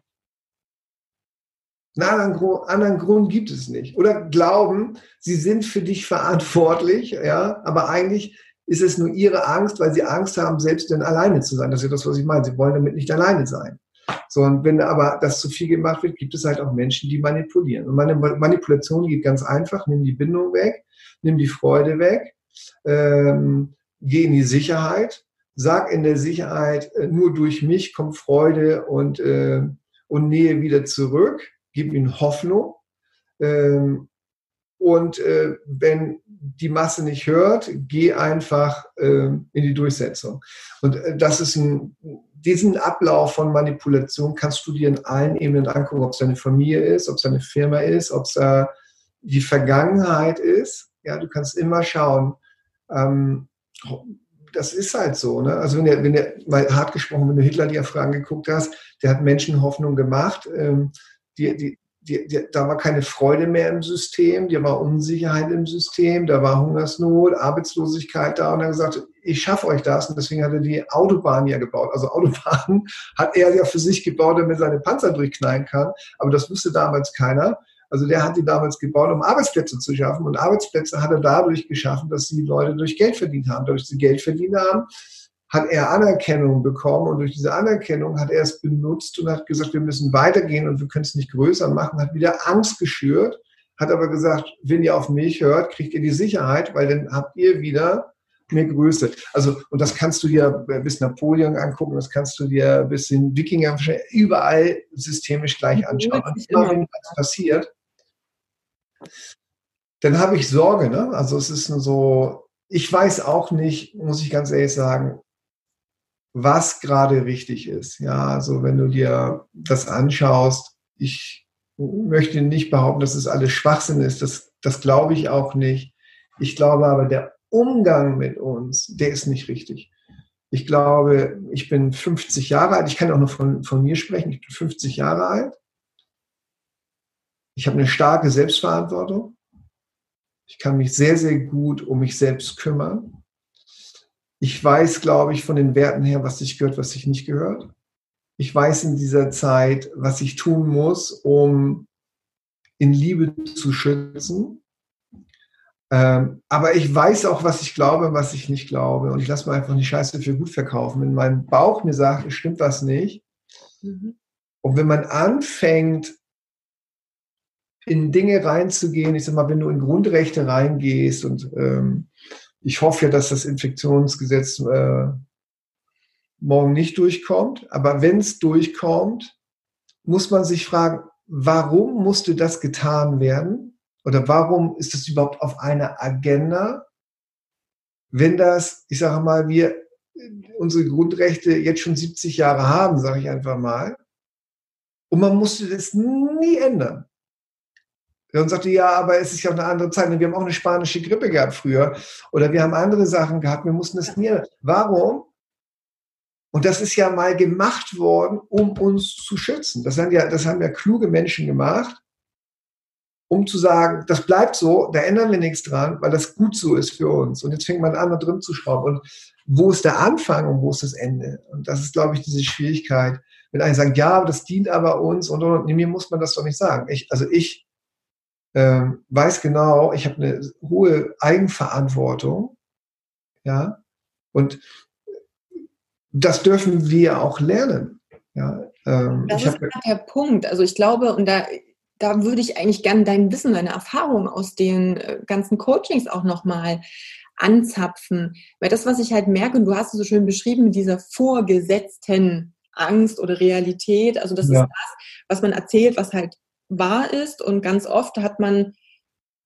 Einen anderen, Grund gibt es nicht. Oder glauben, sie sind für dich verantwortlich, ja, aber eigentlich ist es nur ihre Angst, weil sie Angst haben, selbst denn alleine zu sein. Das ist ja das, was ich meine. Sie wollen damit nicht alleine sein. So, und wenn aber das zu viel gemacht wird, gibt es halt auch Menschen, die manipulieren. Und meine Manipulation geht ganz einfach. Nimm die Bindung weg, nimm die Freude weg, ähm, geh in die Sicherheit, sag in der Sicherheit, äh, nur durch mich kommt Freude und, äh, und Nähe wieder zurück, gib ihnen Hoffnung. Ähm, und äh, wenn die Masse nicht hört, geh einfach äh, in die Durchsetzung. Und äh, das ist ein, diesen Ablauf von Manipulation kannst du dir in allen Ebenen angucken, ob es deine Familie ist, ob es deine Firma ist, ob es äh, die Vergangenheit ist. Ja, du kannst immer schauen, ähm, das ist halt so. Ne? Also wenn du, wenn du mal hart gesprochen, wenn du Hitler dir Fragen geguckt hast, der hat Menschen Hoffnung gemacht. Ähm, die, die, die, die, da war keine Freude mehr im System, da war Unsicherheit im System, da war Hungersnot, Arbeitslosigkeit da und er hat gesagt, ich schaffe euch das und deswegen hat er die Autobahn ja gebaut. Also Autobahnen hat er ja für sich gebaut, damit er seine Panzer durchknallen kann, aber das wusste damals keiner. Also der hat die damals gebaut, um Arbeitsplätze zu schaffen. Und Arbeitsplätze hat er dadurch geschaffen, dass die Leute durch Geld verdient haben. Dadurch, sie Geld verdient haben, hat er Anerkennung bekommen. Und durch diese Anerkennung hat er es benutzt und hat gesagt, wir müssen weitergehen und wir können es nicht größer machen. Hat wieder Angst geschürt, hat aber gesagt, wenn ihr auf mich hört, kriegt ihr die Sicherheit, weil dann habt ihr wieder mehr Größe. Also, und das kannst du dir bis Napoleon angucken, das kannst du dir bis in Wikinger überall systemisch gleich anschauen. Und immer wenn das passiert, dann habe ich Sorge. Ne? Also es ist so, ich weiß auch nicht, muss ich ganz ehrlich sagen, was gerade richtig ist. Ja, also wenn du dir das anschaust, ich möchte nicht behaupten, dass es alles Schwachsinn ist. Das, das glaube ich auch nicht. Ich glaube aber, der Umgang mit uns, der ist nicht richtig. Ich glaube, ich bin 50 Jahre alt. Ich kann auch nur von, von mir sprechen. Ich bin 50 Jahre alt. Ich habe eine starke Selbstverantwortung. Ich kann mich sehr, sehr gut um mich selbst kümmern. Ich weiß, glaube ich, von den Werten her, was sich gehört, was sich nicht gehört. Ich weiß in dieser Zeit, was ich tun muss, um in Liebe zu schützen. Ähm, aber ich weiß auch, was ich glaube und was ich nicht glaube. Und ich lasse mir einfach die Scheiße für gut verkaufen. Wenn mein Bauch mir sagt, es stimmt was nicht. Mhm. Und wenn man anfängt, in Dinge reinzugehen, ich sag mal, wenn du in Grundrechte reingehst und ähm, ich hoffe ja, dass das Infektionsgesetz äh, morgen nicht durchkommt, aber wenn es durchkommt, muss man sich fragen, warum musste das getan werden? Oder warum ist das überhaupt auf einer Agenda, wenn das, ich sage mal, wir unsere Grundrechte jetzt schon 70 Jahre haben, sage ich einfach mal, und man musste das nie ändern. Und sagte, ja, aber es ist ja auch eine andere Zeit. Wir haben auch eine spanische Grippe gehabt früher. Oder wir haben andere Sachen gehabt. Wir mussten das nie. Warum? Und das ist ja mal gemacht worden, um uns zu schützen. Das haben ja, das haben ja kluge Menschen gemacht um zu sagen, das bleibt so, da ändern wir nichts dran, weil das gut so ist für uns. Und jetzt fängt man an, da drin zu schrauben. Und wo ist der Anfang und wo ist das Ende? Und das ist, glaube ich, diese Schwierigkeit. Wenn einer sagt, ja, das dient aber uns und, und, und mir muss man das doch nicht sagen. Ich, also ich ähm, weiß genau, ich habe eine hohe Eigenverantwortung, ja, und das dürfen wir auch lernen. Ja, ähm, das ist der Punkt. Also ich glaube, und da da würde ich eigentlich gerne dein Wissen, deine Erfahrung aus den äh, ganzen Coachings auch nochmal anzapfen. Weil das, was ich halt merke, und du hast es so schön beschrieben, mit dieser vorgesetzten Angst oder Realität, also das ja. ist das, was man erzählt, was halt wahr ist. Und ganz oft hat man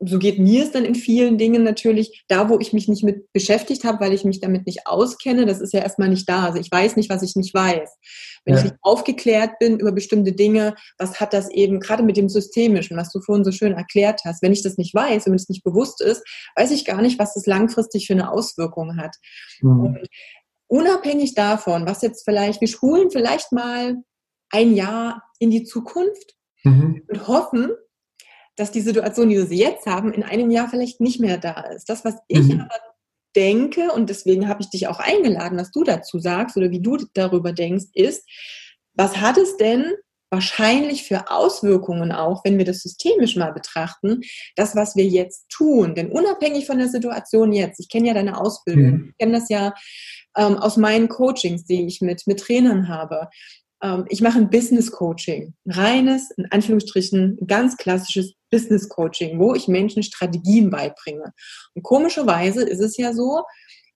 so geht mir es dann in vielen Dingen natürlich, da wo ich mich nicht mit beschäftigt habe, weil ich mich damit nicht auskenne, das ist ja erstmal nicht da. Also ich weiß nicht, was ich nicht weiß. Wenn ja. ich nicht aufgeklärt bin über bestimmte Dinge, was hat das eben, gerade mit dem Systemischen, was du vorhin so schön erklärt hast, wenn ich das nicht weiß, wenn es nicht bewusst ist, weiß ich gar nicht, was das langfristig für eine Auswirkung hat. Mhm. Und unabhängig davon, was jetzt vielleicht, wir spulen vielleicht mal ein Jahr in die Zukunft mhm. und hoffen, dass die Situation, die wir jetzt haben, in einem Jahr vielleicht nicht mehr da ist. Das, was ich mhm. aber denke, und deswegen habe ich dich auch eingeladen, was du dazu sagst oder wie du darüber denkst, ist, was hat es denn wahrscheinlich für Auswirkungen auch, wenn wir das systemisch mal betrachten, das, was wir jetzt tun. Denn unabhängig von der Situation jetzt, ich kenne ja deine Ausbildung, mhm. ich kenne das ja ähm, aus meinen Coachings, die ich mit, mit Trainern habe. Ähm, ich mache ein Business Coaching, reines, in Anführungsstrichen, ganz klassisches Business Coaching, wo ich Menschen Strategien beibringe. Und komischerweise ist es ja so,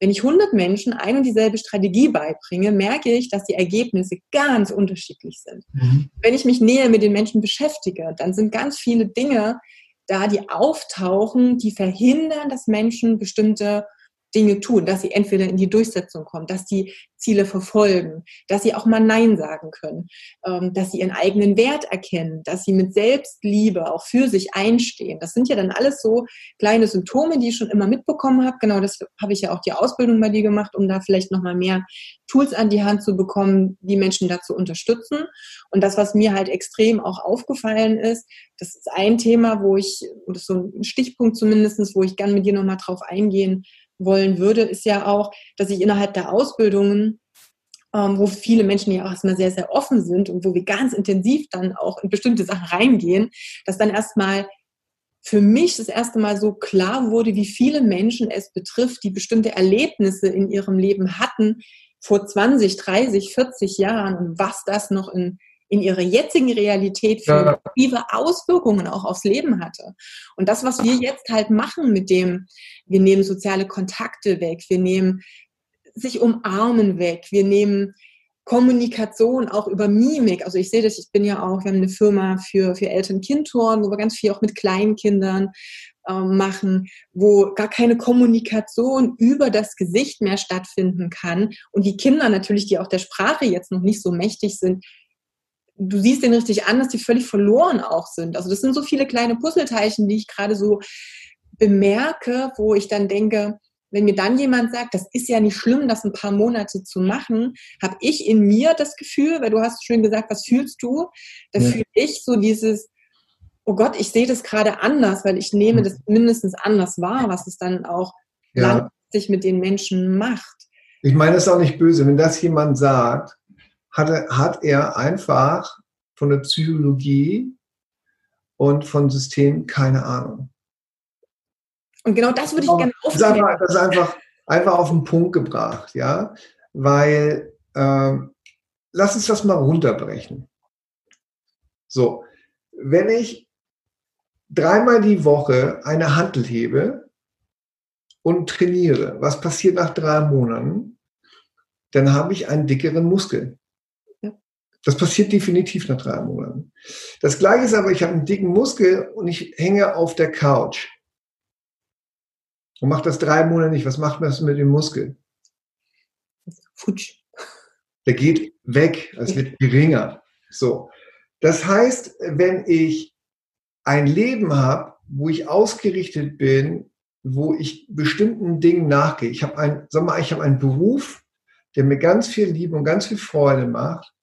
wenn ich 100 Menschen ein und dieselbe Strategie beibringe, merke ich, dass die Ergebnisse ganz unterschiedlich sind. Mhm. Wenn ich mich näher mit den Menschen beschäftige, dann sind ganz viele Dinge da, die auftauchen, die verhindern, dass Menschen bestimmte Dinge tun, dass sie entweder in die Durchsetzung kommen, dass die Ziele verfolgen, dass sie auch mal Nein sagen können, ähm, dass sie ihren eigenen Wert erkennen, dass sie mit Selbstliebe auch für sich einstehen. Das sind ja dann alles so kleine Symptome, die ich schon immer mitbekommen habe. Genau das habe ich ja auch die Ausbildung bei dir gemacht, um da vielleicht nochmal mehr Tools an die Hand zu bekommen, die Menschen dazu unterstützen. Und das, was mir halt extrem auch aufgefallen ist, das ist ein Thema, wo ich, das ist so ein Stichpunkt zumindestens, wo ich gerne mit dir nochmal drauf eingehen wollen würde, ist ja auch, dass ich innerhalb der Ausbildungen ähm, wo viele Menschen ja auch erstmal sehr, sehr offen sind und wo wir ganz intensiv dann auch in bestimmte Sachen reingehen, dass dann erstmal für mich das erste Mal so klar wurde, wie viele Menschen es betrifft, die bestimmte Erlebnisse in ihrem Leben hatten vor 20, 30, 40 Jahren und was das noch in, in ihrer jetzigen Realität für ja. Auswirkungen auch aufs Leben hatte. Und das, was wir jetzt halt machen mit dem, wir nehmen soziale Kontakte weg, wir nehmen sich umarmen weg, wir nehmen Kommunikation auch über Mimik. Also ich sehe das, ich bin ja auch, wir haben eine Firma für, für Eltern-Kind-Touren, wo wir ganz viel auch mit Kleinkindern äh, machen, wo gar keine Kommunikation über das Gesicht mehr stattfinden kann. Und die Kinder natürlich, die auch der Sprache jetzt noch nicht so mächtig sind, du siehst den richtig an, dass die völlig verloren auch sind. Also das sind so viele kleine Puzzleteilchen, die ich gerade so bemerke, wo ich dann denke, wenn mir dann jemand sagt, das ist ja nicht schlimm, das ein paar Monate zu machen, habe ich in mir das Gefühl, weil du hast schön gesagt, was fühlst du? Da ja. fühle ich so dieses, oh Gott, ich sehe das gerade anders, weil ich nehme mhm. das mindestens anders wahr, was es dann auch ja. langfristig mit den Menschen macht. Ich meine, es ist auch nicht böse. Wenn das jemand sagt, hat er, hat er einfach von der Psychologie und von System keine Ahnung. Und genau das würde ich gerne aufklären. Das ist einfach, einfach auf den Punkt gebracht, ja, weil ähm, lass uns das mal runterbrechen. So, wenn ich dreimal die Woche eine Handel hebe und trainiere, was passiert nach drei Monaten? Dann habe ich einen dickeren Muskel. Das passiert definitiv nach drei Monaten. Das gleiche ist aber, ich habe einen dicken Muskel und ich hänge auf der Couch und macht das drei Monate nicht. Was macht das mit dem Muskel? Futsch. Der geht weg, es wird geringer. So. Das heißt, wenn ich ein Leben habe, wo ich ausgerichtet bin, wo ich bestimmten Dingen nachgehe. Ich habe ein, sag mal, ich habe einen Beruf, der mir ganz viel Liebe und ganz viel Freude macht,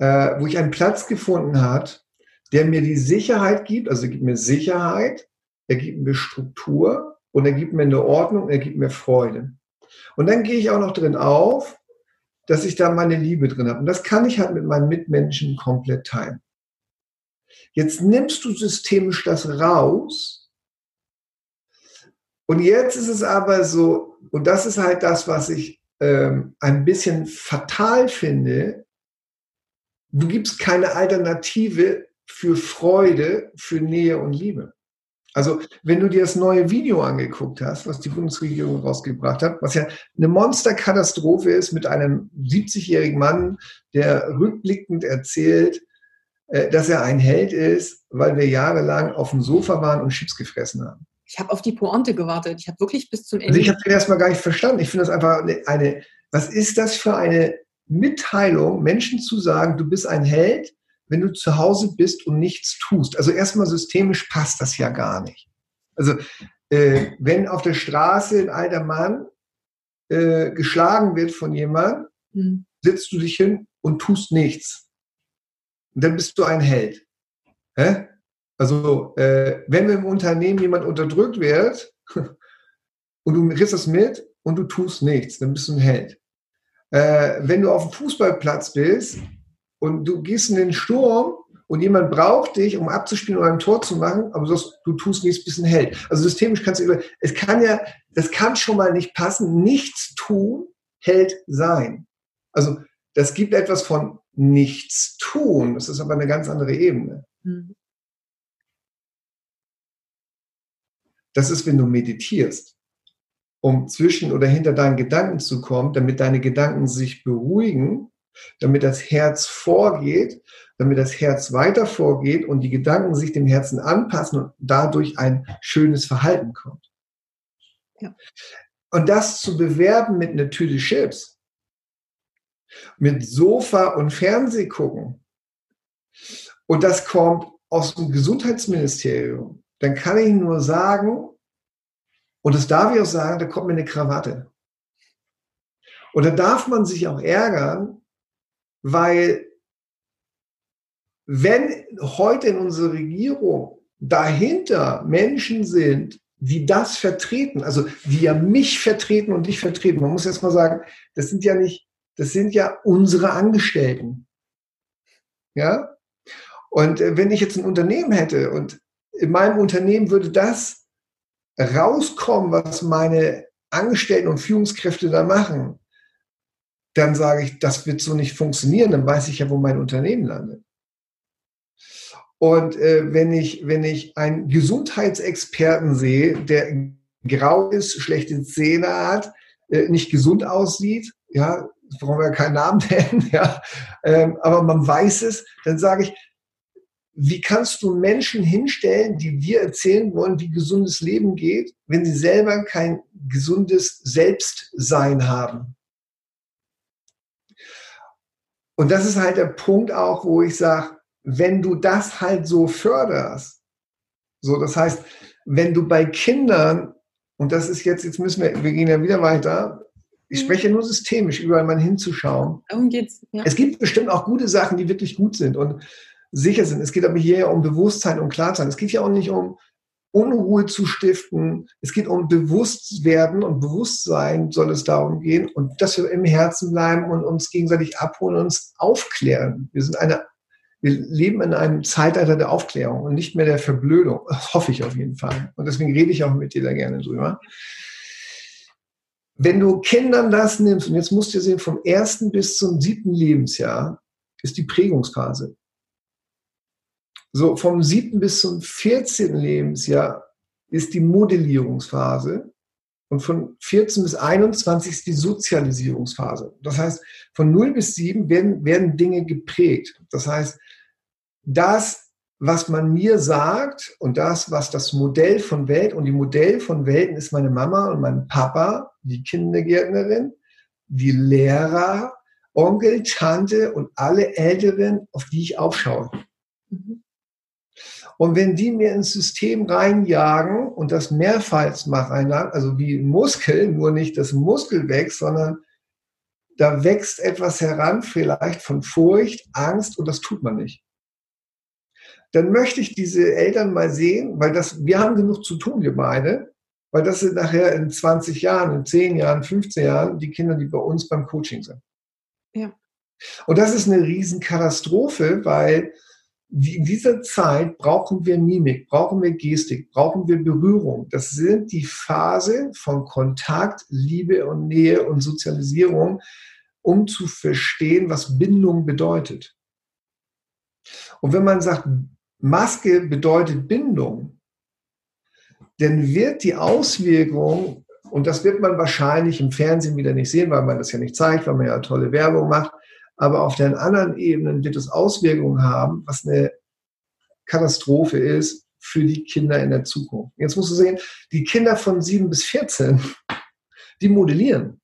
äh, wo ich einen Platz gefunden hat, der mir die Sicherheit gibt, also gibt mir Sicherheit, er gibt mir Struktur, und er gibt mir eine Ordnung, er gibt mir Freude. Und dann gehe ich auch noch drin auf, dass ich da meine Liebe drin habe. Und das kann ich halt mit meinen Mitmenschen komplett teilen. Jetzt nimmst du systemisch das raus. Und jetzt ist es aber so, und das ist halt das, was ich ähm, ein bisschen fatal finde, du gibst keine Alternative für Freude, für Nähe und Liebe. Also, wenn du dir das neue Video angeguckt hast, was die Bundesregierung rausgebracht hat, was ja eine Monsterkatastrophe ist mit einem 70-jährigen Mann, der rückblickend erzählt, äh, dass er ein Held ist, weil wir jahrelang auf dem Sofa waren und Chips gefressen haben. Ich habe auf die Pointe gewartet. Ich habe wirklich bis zum Ende. Also ich habe den erstmal gar nicht verstanden. Ich finde das einfach eine, eine, was ist das für eine Mitteilung, Menschen zu sagen, du bist ein Held, wenn du zu Hause bist und nichts tust. Also erstmal systemisch passt das ja gar nicht. Also äh, wenn auf der Straße ein alter Mann äh, geschlagen wird von jemandem, mhm. sitzt du dich hin und tust nichts. Und dann bist du ein Held. Hä? Also äh, wenn im Unternehmen jemand unterdrückt wird und du kriegst das mit und du tust nichts, dann bist du ein Held. Äh, wenn du auf dem Fußballplatz bist und du gehst in den Sturm und jemand braucht dich, um abzuspielen oder ein Tor zu machen, aber du, du tust nichts, bist ein Held. Also systemisch kannst du über, es kann ja, das kann schon mal nicht passen, nichts tun, Held sein. Also das gibt etwas von nichts tun, das ist aber eine ganz andere Ebene. Mhm. Das ist, wenn du meditierst, um zwischen oder hinter deinen Gedanken zu kommen, damit deine Gedanken sich beruhigen damit das Herz vorgeht, damit das Herz weiter vorgeht und die Gedanken sich dem Herzen anpassen und dadurch ein schönes Verhalten kommt. Ja. Und das zu bewerben mit einer Tüte Chips, mit Sofa und Fernseh gucken, und das kommt aus dem Gesundheitsministerium, dann kann ich nur sagen, und das darf ich auch sagen, da kommt mir eine Krawatte. Und da darf man sich auch ärgern, weil wenn heute in unserer Regierung dahinter Menschen sind, die das vertreten, also die ja mich vertreten und dich vertreten, man muss jetzt mal sagen, das sind ja nicht das sind ja unsere Angestellten. Ja? Und äh, wenn ich jetzt ein Unternehmen hätte und in meinem Unternehmen würde das rauskommen, was meine Angestellten und Führungskräfte da machen, dann sage ich, das wird so nicht funktionieren, dann weiß ich ja, wo mein Unternehmen landet. Und äh, wenn, ich, wenn ich einen Gesundheitsexperten sehe, der grau ist, schlechte Zähne hat, äh, nicht gesund aussieht, ja, brauchen wir keinen Namen nennen, ja, ähm, aber man weiß es, dann sage ich, wie kannst du Menschen hinstellen, die dir erzählen wollen, wie gesundes Leben geht, wenn sie selber kein gesundes Selbstsein haben? Und das ist halt der Punkt auch, wo ich sage, wenn du das halt so förderst, so, das heißt, wenn du bei Kindern, und das ist jetzt, jetzt müssen wir, wir gehen ja wieder weiter, ich mhm. spreche nur systemisch, überall mal hinzuschauen. Darum geht's. Ja. Es gibt bestimmt auch gute Sachen, die wirklich gut sind und sicher sind. Es geht aber hier ja um Bewusstsein und Klarheit. Es geht ja auch nicht um Unruhe zu stiften. Es geht um Bewusstwerden und Bewusstsein soll es darum gehen und dass wir im Herzen bleiben und uns gegenseitig abholen und uns aufklären. Wir sind eine, wir leben in einem Zeitalter der Aufklärung und nicht mehr der Verblödung. Das hoffe ich auf jeden Fall. Und deswegen rede ich auch mit dir da gerne drüber. Wenn du Kindern das nimmst, und jetzt musst du sehen, vom ersten bis zum siebten Lebensjahr ist die Prägungsphase. So vom siebten bis zum vierzehnten Lebensjahr ist die Modellierungsphase und von 14 bis 21 ist die Sozialisierungsphase. Das heißt, von 0 bis 7 werden, werden Dinge geprägt. Das heißt, das, was man mir sagt und das, was das Modell von Welt und die Modell von Welten ist meine Mama und mein Papa, die Kindergärtnerin, die Lehrer, Onkel, Tante und alle Älteren, auf die ich aufschaue. Mhm. Und wenn die mir ins System reinjagen und das mehrfach machen, also wie Muskel, nur nicht das Muskel wächst, sondern da wächst etwas heran, vielleicht von Furcht, Angst und das tut man nicht. Dann möchte ich diese Eltern mal sehen, weil das, wir haben genug zu tun, wir beide, weil das sind nachher in 20 Jahren, in 10 Jahren, 15 Jahren die Kinder, die bei uns beim Coaching sind. Ja. Und das ist eine Riesenkatastrophe, weil in dieser Zeit brauchen wir Mimik, brauchen wir Gestik, brauchen wir Berührung. Das sind die Phase von Kontakt, Liebe und Nähe und Sozialisierung, um zu verstehen, was Bindung bedeutet. Und wenn man sagt, Maske bedeutet Bindung, dann wird die Auswirkung, und das wird man wahrscheinlich im Fernsehen wieder nicht sehen, weil man das ja nicht zeigt, weil man ja tolle Werbung macht, aber auf den anderen Ebenen wird es Auswirkungen haben, was eine Katastrophe ist für die Kinder in der Zukunft. Jetzt musst du sehen, die Kinder von 7 bis 14, die modellieren.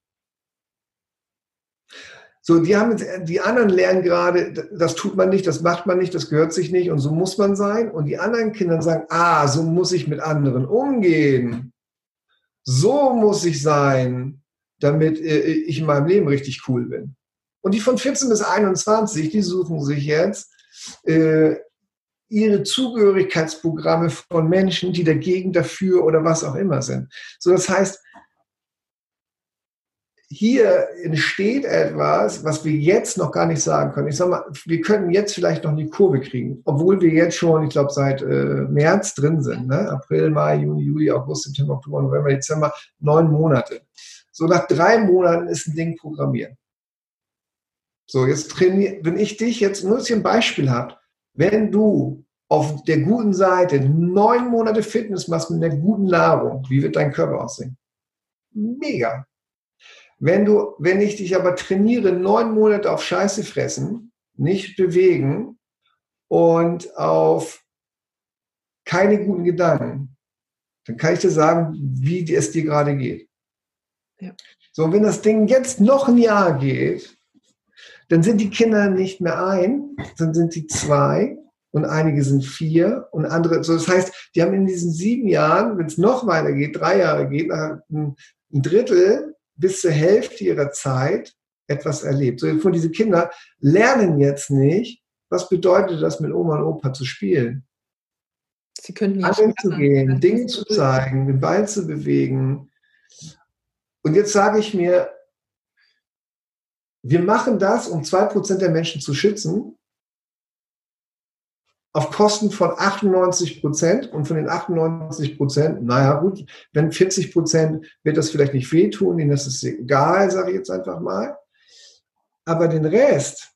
So, die haben jetzt, die anderen lernen gerade, das tut man nicht, das macht man nicht, das gehört sich nicht und so muss man sein. Und die anderen Kinder sagen, ah, so muss ich mit anderen umgehen. So muss ich sein, damit äh, ich in meinem Leben richtig cool bin. Und die von 14 bis 21, die suchen sich jetzt äh, ihre Zugehörigkeitsprogramme von Menschen, die dagegen, dafür oder was auch immer sind. So, das heißt, hier entsteht etwas, was wir jetzt noch gar nicht sagen können. Ich sag mal, wir können jetzt vielleicht noch die Kurve kriegen, obwohl wir jetzt schon, ich glaube, seit äh, März drin sind. Ne? April, Mai, Juni, Juli, August, September, Oktober, November, Dezember, neun Monate. So nach drei Monaten ist ein Ding programmiert. So, jetzt trainiere, wenn ich dich jetzt nur ein Beispiel habe, wenn du auf der guten Seite neun Monate Fitness machst mit einer guten Nahrung, wie wird dein Körper aussehen? Mega. Wenn du, wenn ich dich aber trainiere, neun Monate auf Scheiße fressen, nicht bewegen und auf keine guten Gedanken, dann kann ich dir sagen, wie es dir gerade geht. Ja. So, und wenn das Ding jetzt noch ein Jahr geht, dann sind die Kinder nicht mehr ein, dann sind sie zwei und einige sind vier und andere. So, das heißt, die haben in diesen sieben Jahren, wenn es noch weiter geht, drei Jahre geht, ein, Drittel bis zur Hälfte ihrer Zeit etwas erlebt. So, von diese Kinder lernen jetzt nicht, was bedeutet das, mit Oma und Opa zu spielen. Sie können nicht zu gehen, Dinge zu zeigen, den Ball zu bewegen. Und jetzt sage ich mir, wir machen das, um zwei Prozent der Menschen zu schützen, auf Kosten von 98 Prozent und von den 98 Prozent, naja gut, wenn 40 Prozent wird das vielleicht nicht wehtun, ihnen ist es egal, sage ich jetzt einfach mal. Aber den Rest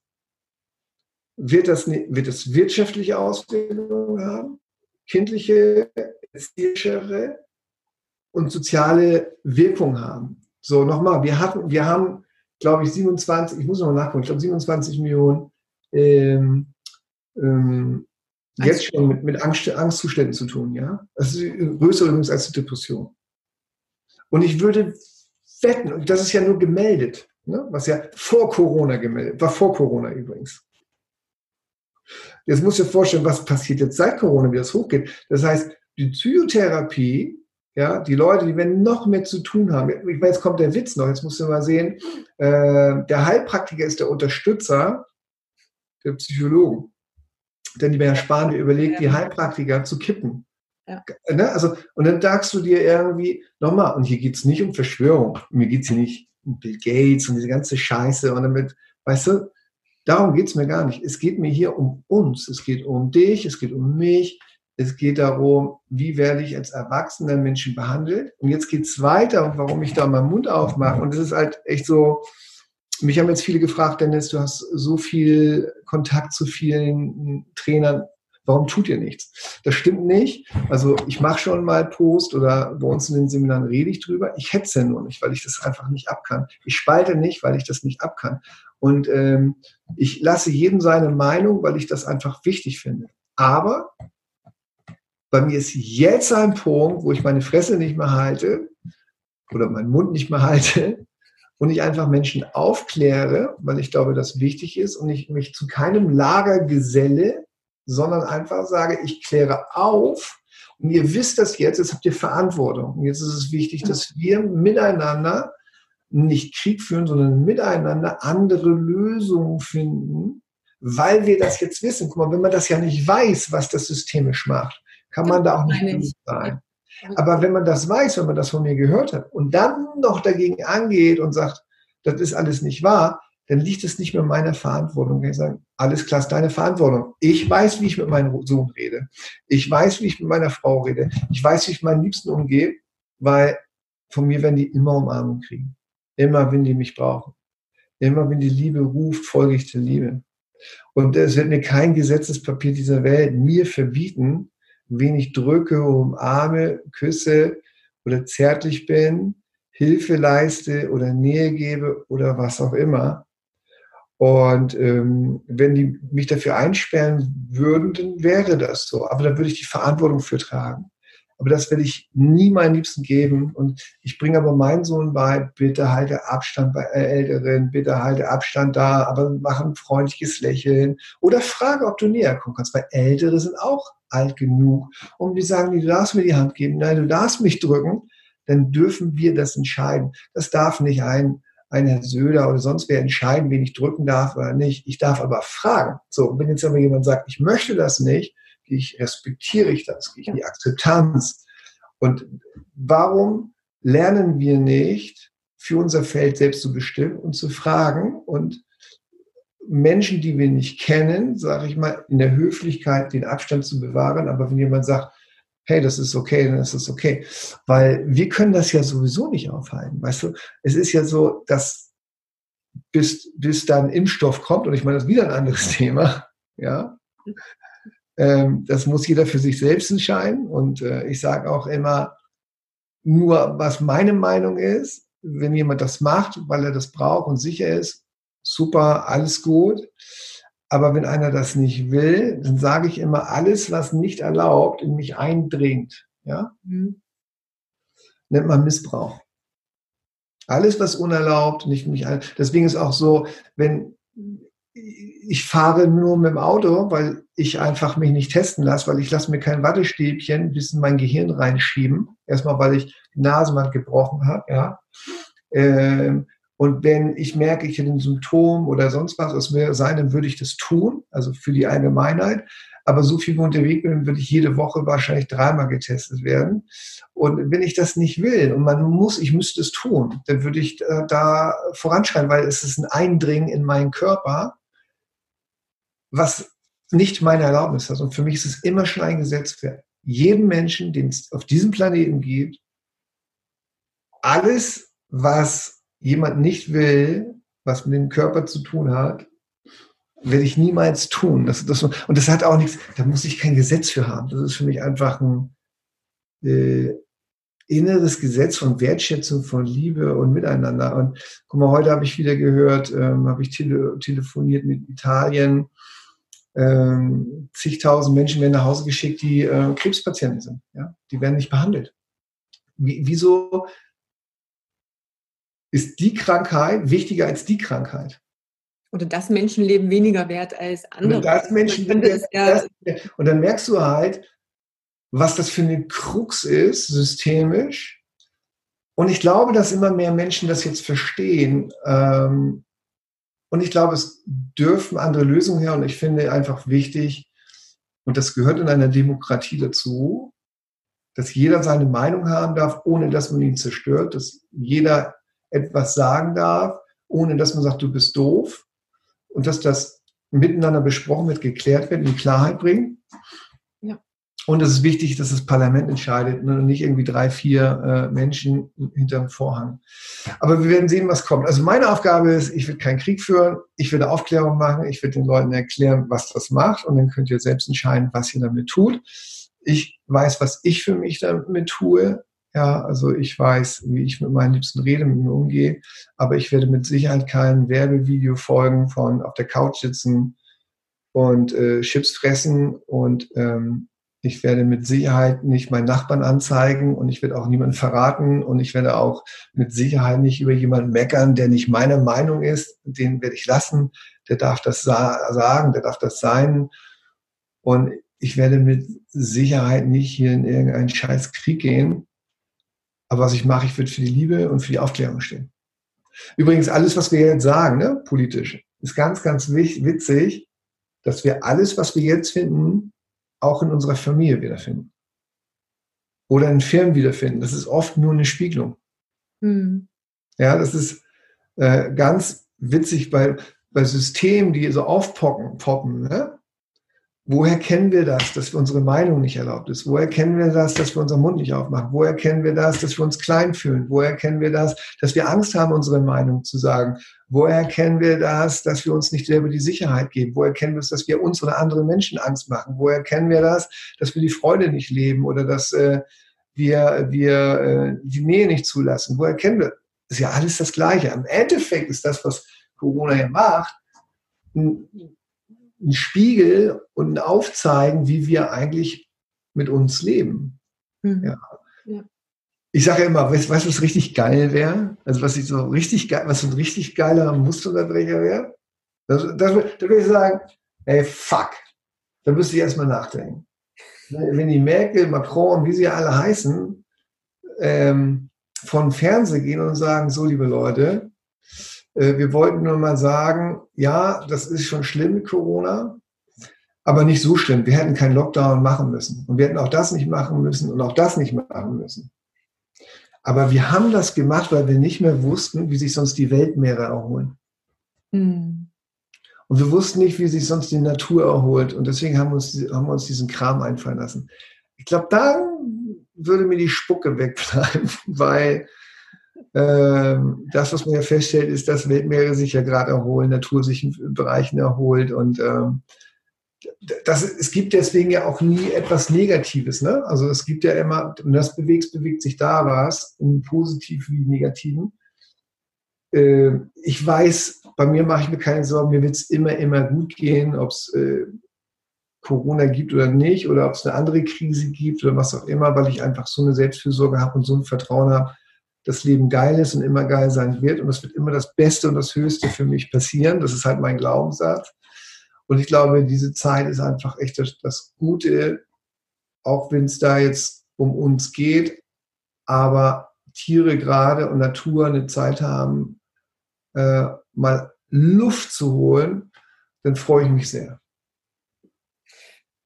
wird das, wird das wirtschaftliche Auswirkungen haben, kindliche, erzieherischere und soziale Wirkung haben. So, nochmal, wir hatten, wir haben, glaube ich, 27, ich muss noch nachgucken, ich glaube 27 Millionen ähm, ähm, jetzt schon mit, mit Angst, Angstzuständen zu tun, ja. Das ist größer übrigens als die Depression. Und ich würde wetten, und das ist ja nur gemeldet, ne, was ja vor Corona gemeldet, war vor Corona übrigens. Jetzt muss ich dir vorstellen, was passiert jetzt seit Corona, wie das hochgeht. Das heißt, die Psychotherapie, ja, die Leute, die werden noch mehr zu tun haben. Ich meine, jetzt kommt der Witz noch, jetzt musst du mal sehen, äh, der Heilpraktiker ist der Unterstützer der Psychologen denn die Herr Spahn überlegt, ja. die Heilpraktiker zu kippen. Ja. Ne? Also, und dann sagst du dir irgendwie, nochmal, und hier geht es nicht um Verschwörung, mir geht es hier nicht um Bill Gates und diese ganze Scheiße und damit, weißt du, darum geht es mir gar nicht. Es geht mir hier um uns, es geht um dich, es geht um mich, es geht darum, wie werde ich als erwachsener Menschen behandelt. Und jetzt geht es weiter warum ich da meinen Mund aufmache. Und es ist halt echt so, mich haben jetzt viele gefragt, Dennis, du hast so viel Kontakt zu vielen Trainern. Warum tut ihr nichts? Das stimmt nicht. Also ich mache schon mal Post oder bei uns in den Seminaren rede ich drüber. Ich hetze nur nicht, weil ich das einfach nicht abkann. Ich spalte nicht, weil ich das nicht abkann. Und ähm, ich lasse jedem seine Meinung, weil ich das einfach wichtig finde. Aber bei mir ist jetzt ein Punkt, wo ich meine Fresse nicht mehr halte oder meinen Mund nicht mehr halte, und ich einfach Menschen aufkläre, weil ich glaube, das wichtig ist und ich mich zu keinem Lager geselle, sondern einfach sage, ich kläre auf und ihr wisst das jetzt, jetzt habt ihr Verantwortung. Und jetzt ist es wichtig, dass wir miteinander nicht Krieg führen, sondern miteinander andere Lösungen finden, weil wir das jetzt wissen. Guck mal, wenn man das ja nicht weiß, was das systemisch macht, kann man da auch nicht sein. Aber wenn man das weiß, wenn man das von mir gehört hat und dann noch dagegen angeht und sagt, das ist alles nicht wahr, dann liegt es nicht mehr in meiner Verantwortung. Ich sage, alles klar, ist deine Verantwortung. Ich weiß, wie ich mit meinem Sohn rede. Ich weiß, wie ich mit meiner Frau rede. Ich weiß, wie ich mit meinen Liebsten umgehe, weil von mir werden die immer Umarmung kriegen. Immer, wenn die mich brauchen. Immer, wenn die Liebe ruft, folge ich der Liebe. Und es wird mir kein Gesetzespapier dieser Welt mir verbieten, wen ich drücke, umarme, küsse oder zärtlich bin, Hilfe leiste oder Nähe gebe oder was auch immer. Und ähm, wenn die mich dafür einsperren würden, dann wäre das so. Aber dann würde ich die Verantwortung für tragen. Aber das werde ich nie meinen Liebsten geben. Und ich bringe aber meinen Sohn bei, bitte halte Abstand bei Älteren, bitte halte Abstand da, aber mach ein freundliches Lächeln. Oder frage, ob du näher kommen kannst, weil Ältere sind auch alt genug, um die sagen, du darfst mir die Hand geben, nein, du darfst mich drücken, dann dürfen wir das entscheiden. Das darf nicht ein, ein Herr Söder oder sonst wer entscheiden, wen ich drücken darf oder nicht. Ich darf aber fragen. So, wenn jetzt aber jemand sagt, ich möchte das nicht, ich respektiere ich das, ich die Akzeptanz. Und warum lernen wir nicht, für unser Feld selbst zu bestimmen und zu fragen und Menschen, die wir nicht kennen, sage ich mal, in der Höflichkeit den Abstand zu bewahren. Aber wenn jemand sagt, hey, das ist okay, dann ist das okay. Weil wir können das ja sowieso nicht aufhalten. Weißt du, es ist ja so, dass bis, bis dann Impfstoff kommt, und ich meine, das ist wieder ein anderes Thema, ja. Ähm, das muss jeder für sich selbst entscheiden. Und äh, ich sage auch immer, nur was meine Meinung ist, wenn jemand das macht, weil er das braucht und sicher ist, super, alles gut. Aber wenn einer das nicht will, dann sage ich immer, alles, was nicht erlaubt, in mich eindringt, ja, mhm. nennt man Missbrauch. Alles, was unerlaubt, nicht mich. Deswegen ist auch so, wenn ich fahre nur mit dem Auto, weil ich einfach mich nicht testen lasse, weil ich lasse mir kein Wattestäbchen bis in mein Gehirn reinschieben. Erstmal, weil ich die Nasenwand gebrochen habe, ja. Ähm, und wenn ich merke, ich hätte ein Symptom oder sonst was aus mir sein, dann würde ich das tun, also für die Allgemeinheit. aber so viel unterwegs bin, würde ich jede Woche wahrscheinlich dreimal getestet werden. Und wenn ich das nicht will und man muss, ich müsste es tun, dann würde ich äh, da voranschreien, weil es ist ein Eindringen in meinen Körper, was nicht meine Erlaubnis hat. Und für mich ist es immer schon ein Gesetz für jeden Menschen, den es auf diesem Planeten gibt. Alles, was jemand nicht will, was mit dem Körper zu tun hat, werde ich niemals tun. Das, das, und das hat auch nichts, da muss ich kein Gesetz für haben. Das ist für mich einfach ein äh, inneres Gesetz von Wertschätzung, von Liebe und Miteinander. Und guck mal, heute habe ich wieder gehört, ähm, habe ich tele telefoniert mit Italien. Ähm, zigtausend Menschen werden nach Hause geschickt, die äh, Krebspatienten sind. Ja? Die werden nicht behandelt. Wie, wieso ist die Krankheit wichtiger als die Krankheit? oder das Menschenleben weniger wert als andere. Und das Menschenleben das ja Und dann merkst du halt, was das für eine Krux ist, systemisch. Und ich glaube, dass immer mehr Menschen das jetzt verstehen. Ähm, und ich glaube, es dürfen andere Lösungen her. Und ich finde einfach wichtig, und das gehört in einer Demokratie dazu, dass jeder seine Meinung haben darf, ohne dass man ihn zerstört, dass jeder etwas sagen darf, ohne dass man sagt, du bist doof und dass das miteinander besprochen wird, geklärt wird, in Klarheit bringen. Ja. Und es ist wichtig, dass das Parlament entscheidet ne, und nicht irgendwie drei, vier äh, Menschen hinterm Vorhang. Aber wir werden sehen, was kommt. Also meine Aufgabe ist, ich will keinen Krieg führen, ich will Aufklärung machen, ich will den Leuten erklären, was das macht und dann könnt ihr selbst entscheiden, was ihr damit tut. Ich weiß, was ich für mich damit tue. Ja, also ich weiß, wie ich mit meinen Liebsten rede, mit mir umgehe, aber ich werde mit Sicherheit kein Werbevideo folgen von auf der Couch sitzen und äh, Chips fressen und ähm, ich werde mit Sicherheit nicht meinen Nachbarn anzeigen und ich werde auch niemanden verraten und ich werde auch mit Sicherheit nicht über jemanden meckern, der nicht meiner Meinung ist. Den werde ich lassen. Der darf das sa sagen, der darf das sein. Und ich werde mit Sicherheit nicht hier in irgendeinen scheiß Krieg gehen, aber was ich mache, ich würde für die Liebe und für die Aufklärung stehen. Übrigens, alles, was wir jetzt sagen, ne, politisch, ist ganz, ganz witzig, dass wir alles, was wir jetzt finden, auch in unserer Familie wiederfinden. Oder in Firmen wiederfinden. Das ist oft nur eine Spiegelung. Mhm. Ja, das ist äh, ganz witzig bei, bei Systemen, die so aufpoppen, poppen, ne? Woher kennen wir das, dass unsere Meinung nicht erlaubt ist? Woher kennen wir das, dass wir unseren Mund nicht aufmachen? Woher kennen wir das, dass wir uns klein fühlen? Woher kennen wir das, dass wir Angst haben, unsere Meinung zu sagen? Woher kennen wir das, dass wir uns nicht selber die Sicherheit geben? Woher kennen wir es, dass wir uns oder anderen Menschen Angst machen? Woher kennen wir das, dass wir die Freude nicht leben oder dass äh, wir, wir äh, die Nähe nicht zulassen? Woher kennen wir? Ist ja alles das Gleiche. Im Endeffekt ist das, was Corona ja macht, Spiegel und ein Aufzeigen, wie wir eigentlich mit uns leben. Mhm. Ja. ja. Ich sage ja immer, weißt du, was richtig geil wäre? Also was ich so richtig geil, was so ein richtig geiler Musterunterbrecher wäre? Das, das, da würde ich sagen, ey, fuck. Da müsste ich erstmal nachdenken. Wenn die Merkel, Macron, wie sie alle heißen, ähm, von Fernsehen gehen und sagen, so liebe Leute, wir wollten nur mal sagen, ja, das ist schon schlimm mit Corona, aber nicht so schlimm. Wir hätten keinen Lockdown machen müssen. Und wir hätten auch das nicht machen müssen und auch das nicht machen müssen. Aber wir haben das gemacht, weil wir nicht mehr wussten, wie sich sonst die Weltmeere erholen. Mhm. Und wir wussten nicht, wie sich sonst die Natur erholt. Und deswegen haben wir uns, haben wir uns diesen Kram einfallen lassen. Ich glaube, da würde mir die Spucke wegbleiben, weil das, was man ja feststellt, ist, dass Weltmeere sich ja gerade erholen, Natur sich in Bereichen erholt und ähm, das, es gibt deswegen ja auch nie etwas Negatives. Ne? Also es gibt ja immer, und das bewegt, bewegt sich da was, im Positiven wie Negativen. Äh, ich weiß, bei mir mache ich mir keine Sorgen, mir wird es immer, immer gut gehen, ob es äh, Corona gibt oder nicht, oder ob es eine andere Krise gibt oder was auch immer, weil ich einfach so eine Selbstfürsorge habe und so ein Vertrauen habe, das Leben geil ist und immer geil sein wird und es wird immer das Beste und das Höchste für mich passieren. Das ist halt mein Glaubenssatz. Und ich glaube, diese Zeit ist einfach echt das, das Gute, auch wenn es da jetzt um uns geht, aber Tiere gerade und Natur eine Zeit haben, äh, mal Luft zu holen, dann freue ich mich sehr.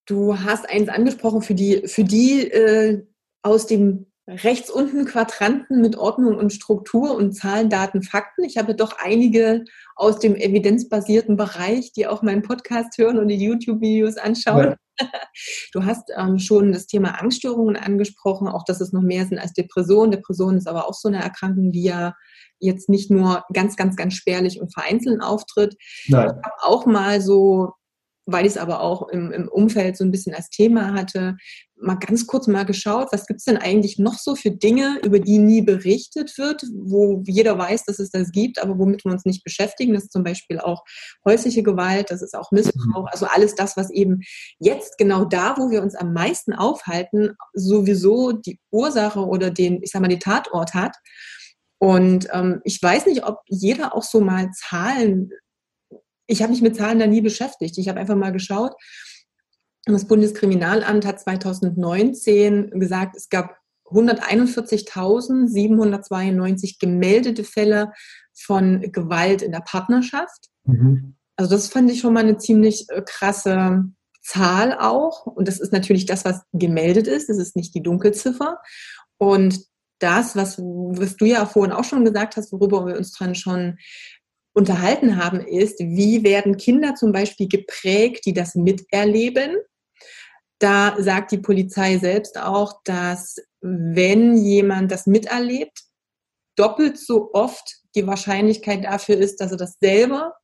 Du hast eins angesprochen für die, für die äh, aus dem rechts unten Quadranten mit Ordnung und Struktur und Zahlen, Daten, Fakten. Ich habe doch einige aus dem evidenzbasierten Bereich, die auch meinen Podcast hören und die YouTube-Videos anschauen. Ja. Du hast ähm, schon das Thema Angststörungen angesprochen, auch dass es noch mehr sind als Depression. Depression ist aber auch so eine Erkrankung, die ja jetzt nicht nur ganz, ganz, ganz spärlich und vereinzelt auftritt. Nein. Ich habe auch mal so weil ich es aber auch im, im Umfeld so ein bisschen als Thema hatte, mal ganz kurz mal geschaut, was gibt es denn eigentlich noch so für Dinge, über die nie berichtet wird, wo jeder weiß, dass es das gibt, aber womit wir uns nicht beschäftigen. Das ist zum Beispiel auch häusliche Gewalt, das ist auch Missbrauch, mhm. also alles das, was eben jetzt genau da, wo wir uns am meisten aufhalten, sowieso die Ursache oder den, ich sag mal, den Tatort hat. Und ähm, ich weiß nicht, ob jeder auch so mal Zahlen ich habe mich mit Zahlen da nie beschäftigt. Ich habe einfach mal geschaut. Das Bundeskriminalamt hat 2019 gesagt, es gab 141.792 gemeldete Fälle von Gewalt in der Partnerschaft. Mhm. Also das fand ich schon mal eine ziemlich äh, krasse Zahl auch. Und das ist natürlich das, was gemeldet ist. Das ist nicht die Dunkelziffer. Und das, was, was du ja vorhin auch schon gesagt hast, worüber wir uns dran schon unterhalten haben, ist, wie werden Kinder zum Beispiel geprägt, die das miterleben. Da sagt die Polizei selbst auch, dass wenn jemand das miterlebt, doppelt so oft die Wahrscheinlichkeit dafür ist, dass er das selber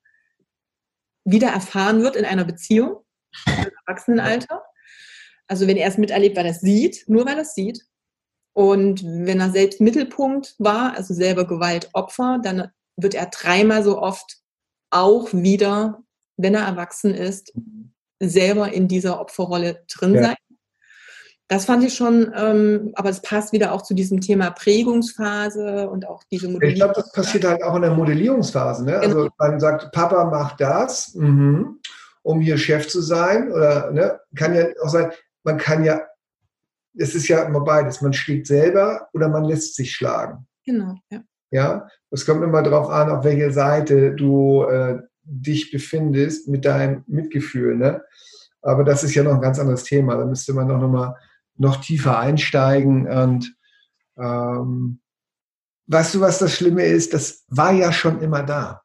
wieder erfahren wird in einer Beziehung, im Erwachsenenalter. Also wenn er es miterlebt, weil er es sieht, nur weil er es sieht. Und wenn er selbst Mittelpunkt war, also selber Gewaltopfer, dann wird er dreimal so oft auch wieder, wenn er erwachsen ist, selber in dieser Opferrolle drin ja. sein. Das fand ich schon, ähm, aber es passt wieder auch zu diesem Thema Prägungsphase und auch diese Modellierung. Ich glaube, das passiert halt auch in der Modellierungsphase. Ne? Also genau. man sagt, Papa macht das, mhm, um hier Chef zu sein. Oder ne? kann ja auch sein, man kann ja, es ist ja immer beides, man schlägt selber oder man lässt sich schlagen. Genau, ja. Ja, es kommt immer darauf an, auf welcher Seite du äh, dich befindest mit deinem Mitgefühl. Ne? Aber das ist ja noch ein ganz anderes Thema. Da müsste man noch, noch mal noch tiefer einsteigen. Und ähm, weißt du, was das Schlimme ist? Das war ja schon immer da.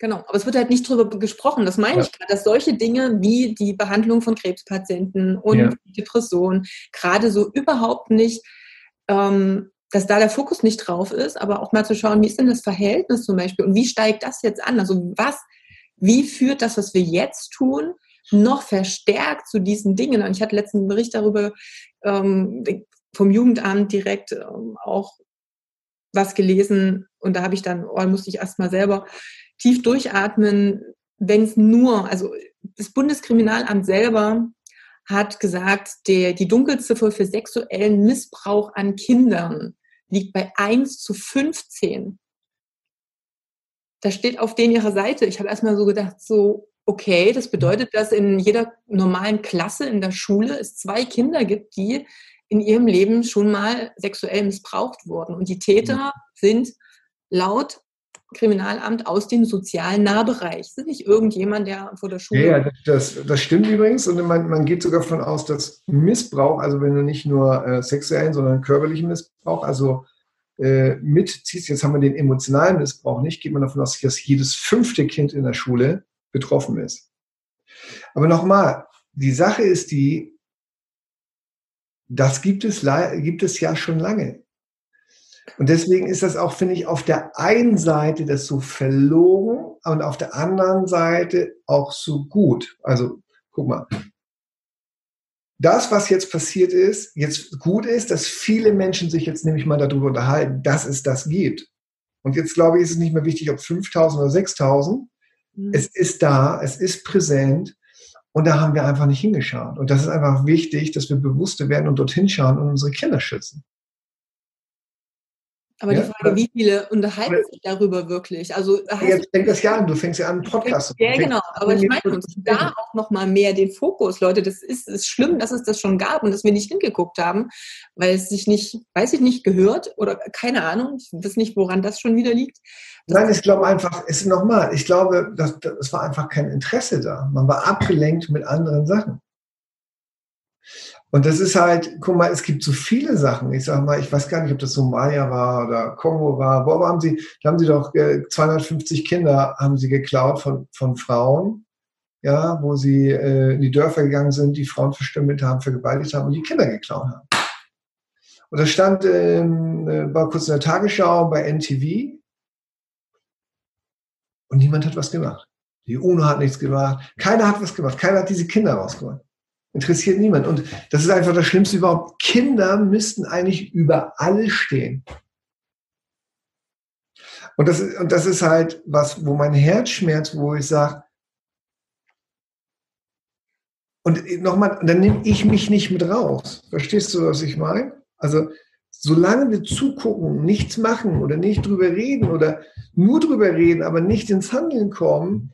Genau, aber es wird halt nicht drüber gesprochen. Das meine ja. ich gerade, dass solche Dinge wie die Behandlung von Krebspatienten und ja. Depression gerade so überhaupt nicht ähm, dass da der Fokus nicht drauf ist, aber auch mal zu schauen, wie ist denn das Verhältnis zum Beispiel und wie steigt das jetzt an? Also was, wie führt das, was wir jetzt tun, noch verstärkt zu diesen Dingen? Und ich hatte letzten Bericht darüber ähm, vom Jugendamt direkt ähm, auch was gelesen und da habe ich dann, oh, musste ich erstmal selber tief durchatmen, wenn es nur, also das Bundeskriminalamt selber hat gesagt, der, die Dunkelziffer für sexuellen Missbrauch an Kindern liegt bei 1 zu 15. Das steht auf denen ihrer Seite. Ich habe erstmal so gedacht, so, okay, das bedeutet, dass in jeder normalen Klasse in der Schule es zwei Kinder gibt, die in ihrem Leben schon mal sexuell missbraucht wurden. Und die Täter mhm. sind laut Kriminalamt aus dem sozialen Nahbereich. Das ist nicht irgendjemand, der vor der Schule. Ja, das, das stimmt übrigens. Und man, man geht sogar davon aus, dass Missbrauch, also wenn du nicht nur äh, sexuellen, sondern körperlichen Missbrauch, also äh, mitziehst, jetzt haben wir den emotionalen Missbrauch nicht, geht man davon aus, dass jedes fünfte Kind in der Schule betroffen ist. Aber nochmal, die Sache ist die, das gibt es, gibt es ja schon lange. Und deswegen ist das auch, finde ich, auf der einen Seite das so verloren und auf der anderen Seite auch so gut. Also, guck mal. Das, was jetzt passiert ist, jetzt gut ist, dass viele Menschen sich jetzt nämlich mal darüber unterhalten, dass es das gibt. Und jetzt glaube ich, ist es nicht mehr wichtig, ob 5000 oder 6000. Mhm. Es ist da, es ist präsent. Und da haben wir einfach nicht hingeschaut. Und das ist einfach wichtig, dass wir bewusster werden und dorthin schauen und unsere Kinder schützen. Aber ja, die Frage, wie viele unterhalten sich darüber wirklich? Also jetzt fängt das ja an, du fängst ja an, Podcast Ja, genau, aber ich meine, da auch nochmal mehr den Fokus, Leute, das ist, ist schlimm, dass es das schon gab und dass wir nicht hingeguckt haben, weil es sich nicht, weiß ich nicht, gehört oder keine Ahnung, ich weiß nicht, woran das schon wieder liegt. Nein, ich glaube einfach, es ist nochmal, ich glaube, das, das war einfach kein Interesse da. Man war abgelenkt mit anderen Sachen. Und das ist halt, guck mal, es gibt so viele Sachen. Ich sag mal, ich weiß gar nicht, ob das Somalia war oder Kongo war. Wo haben sie, da haben sie doch 250 äh, Kinder haben sie geklaut von, von Frauen, ja, wo sie äh, in die Dörfer gegangen sind, die Frauen verstümmelt haben, vergewaltigt haben und die Kinder geklaut haben. Und das stand, ähm, äh, war kurz in der Tagesschau bei NTV. Und niemand hat was gemacht. Die UNO hat nichts gemacht. Keiner hat was gemacht. Keiner hat diese Kinder rausgeholt. Interessiert niemand. Und das ist einfach das Schlimmste überhaupt. Kinder müssten eigentlich über alles stehen. Und das, ist, und das ist halt was, wo mein Herz schmerzt, wo ich sage, und nochmal, dann nehme ich mich nicht mit raus. Verstehst du, was ich meine? Also, solange wir zugucken, nichts machen oder nicht drüber reden oder nur drüber reden, aber nicht ins Handeln kommen,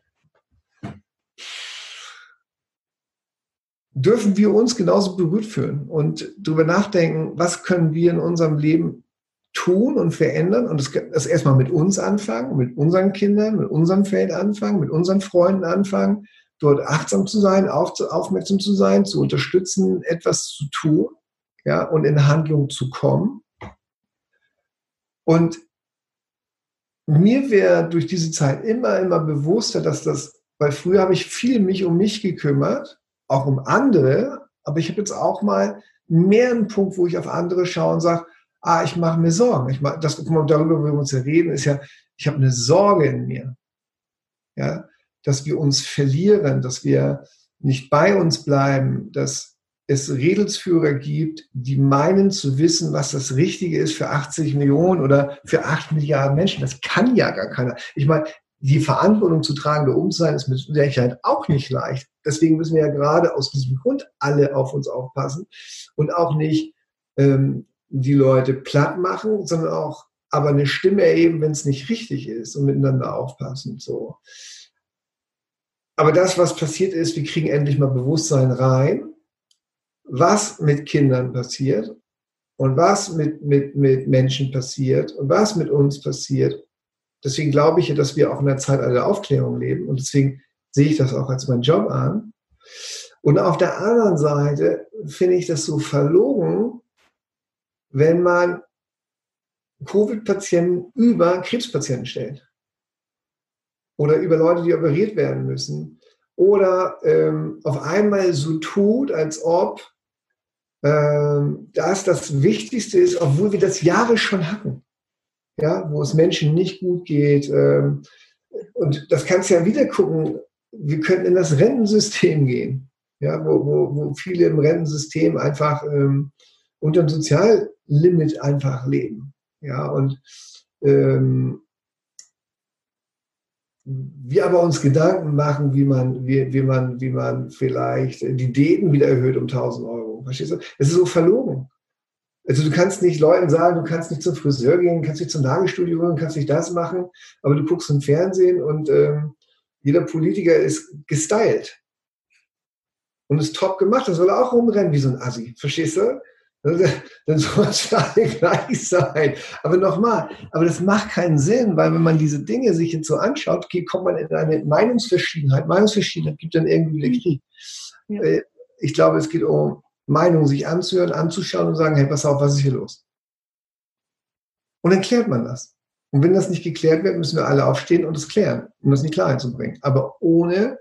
dürfen wir uns genauso berührt fühlen und darüber nachdenken, was können wir in unserem Leben tun und verändern und das, das erstmal mit uns anfangen, mit unseren Kindern, mit unserem Feld anfangen, mit unseren Freunden anfangen, dort achtsam zu sein, auf, aufmerksam zu sein, zu unterstützen, etwas zu tun, ja, und in Handlung zu kommen. Und mir wäre durch diese Zeit immer, immer bewusster, dass das, weil früher habe ich viel mich um mich gekümmert auch um andere, aber ich habe jetzt auch mal mehr einen Punkt, wo ich auf andere schaue und sage, ah, ich mache mir Sorgen. Ich mach, das, darüber, wo wir uns ja reden, ist ja, ich habe eine Sorge in mir. Ja, dass wir uns verlieren, dass wir nicht bei uns bleiben, dass es Redelsführer gibt, die meinen zu wissen, was das Richtige ist für 80 Millionen oder für 8 Milliarden Menschen. Das kann ja gar keiner. Ich meine, die Verantwortung zu tragen, der um zu sein, ist mit Sicherheit auch nicht leicht. Deswegen müssen wir ja gerade aus diesem Grund alle auf uns aufpassen und auch nicht ähm, die Leute platt machen, sondern auch aber eine Stimme erheben, wenn es nicht richtig ist und miteinander aufpassen. So. Aber das, was passiert ist, wir kriegen endlich mal Bewusstsein rein, was mit Kindern passiert und was mit, mit, mit Menschen passiert und was mit uns passiert Deswegen glaube ich, dass wir auch in der Zeit der Aufklärung leben und deswegen sehe ich das auch als meinen Job an. Und auf der anderen Seite finde ich das so verlogen, wenn man Covid-Patienten über Krebspatienten stellt. Oder über Leute, die operiert werden müssen. Oder ähm, auf einmal so tut, als ob ähm, das das Wichtigste ist, obwohl wir das Jahre schon hatten ja, wo es Menschen nicht gut geht. Ähm, und das kannst du ja wieder gucken. Wir könnten in das Rentensystem gehen, ja, wo, wo, wo viele im Rentensystem einfach ähm, unter dem Soziallimit einfach leben. Ja, und ähm, wir aber uns Gedanken machen, wie man, wie, wie man, wie man vielleicht die Diäten wieder erhöht um 1000 Euro. Verstehst du? Es ist so verlogen. Also du kannst nicht Leuten sagen, du kannst nicht zum Friseur gehen, kannst nicht zum Nagelstudio gehen, kannst nicht das machen, aber du guckst im Fernsehen und ähm, jeder Politiker ist gestylt und ist top gemacht. Das soll auch rumrennen wie so ein Assi, verstehst du? Dann soll es alle gleich sein. Aber nochmal, aber das macht keinen Sinn, weil wenn man diese Dinge sich jetzt so anschaut, kommt man in eine Meinungsverschiedenheit. Meinungsverschiedenheit gibt dann irgendwie wieder Krieg. Ja. Äh, ich glaube, es geht um Meinung sich anzuhören, anzuschauen und sagen, hey, pass auf, was ist hier los? Und dann klärt man das. Und wenn das nicht geklärt wird, müssen wir alle aufstehen und es klären, um das in die Klarheit zu bringen. Aber ohne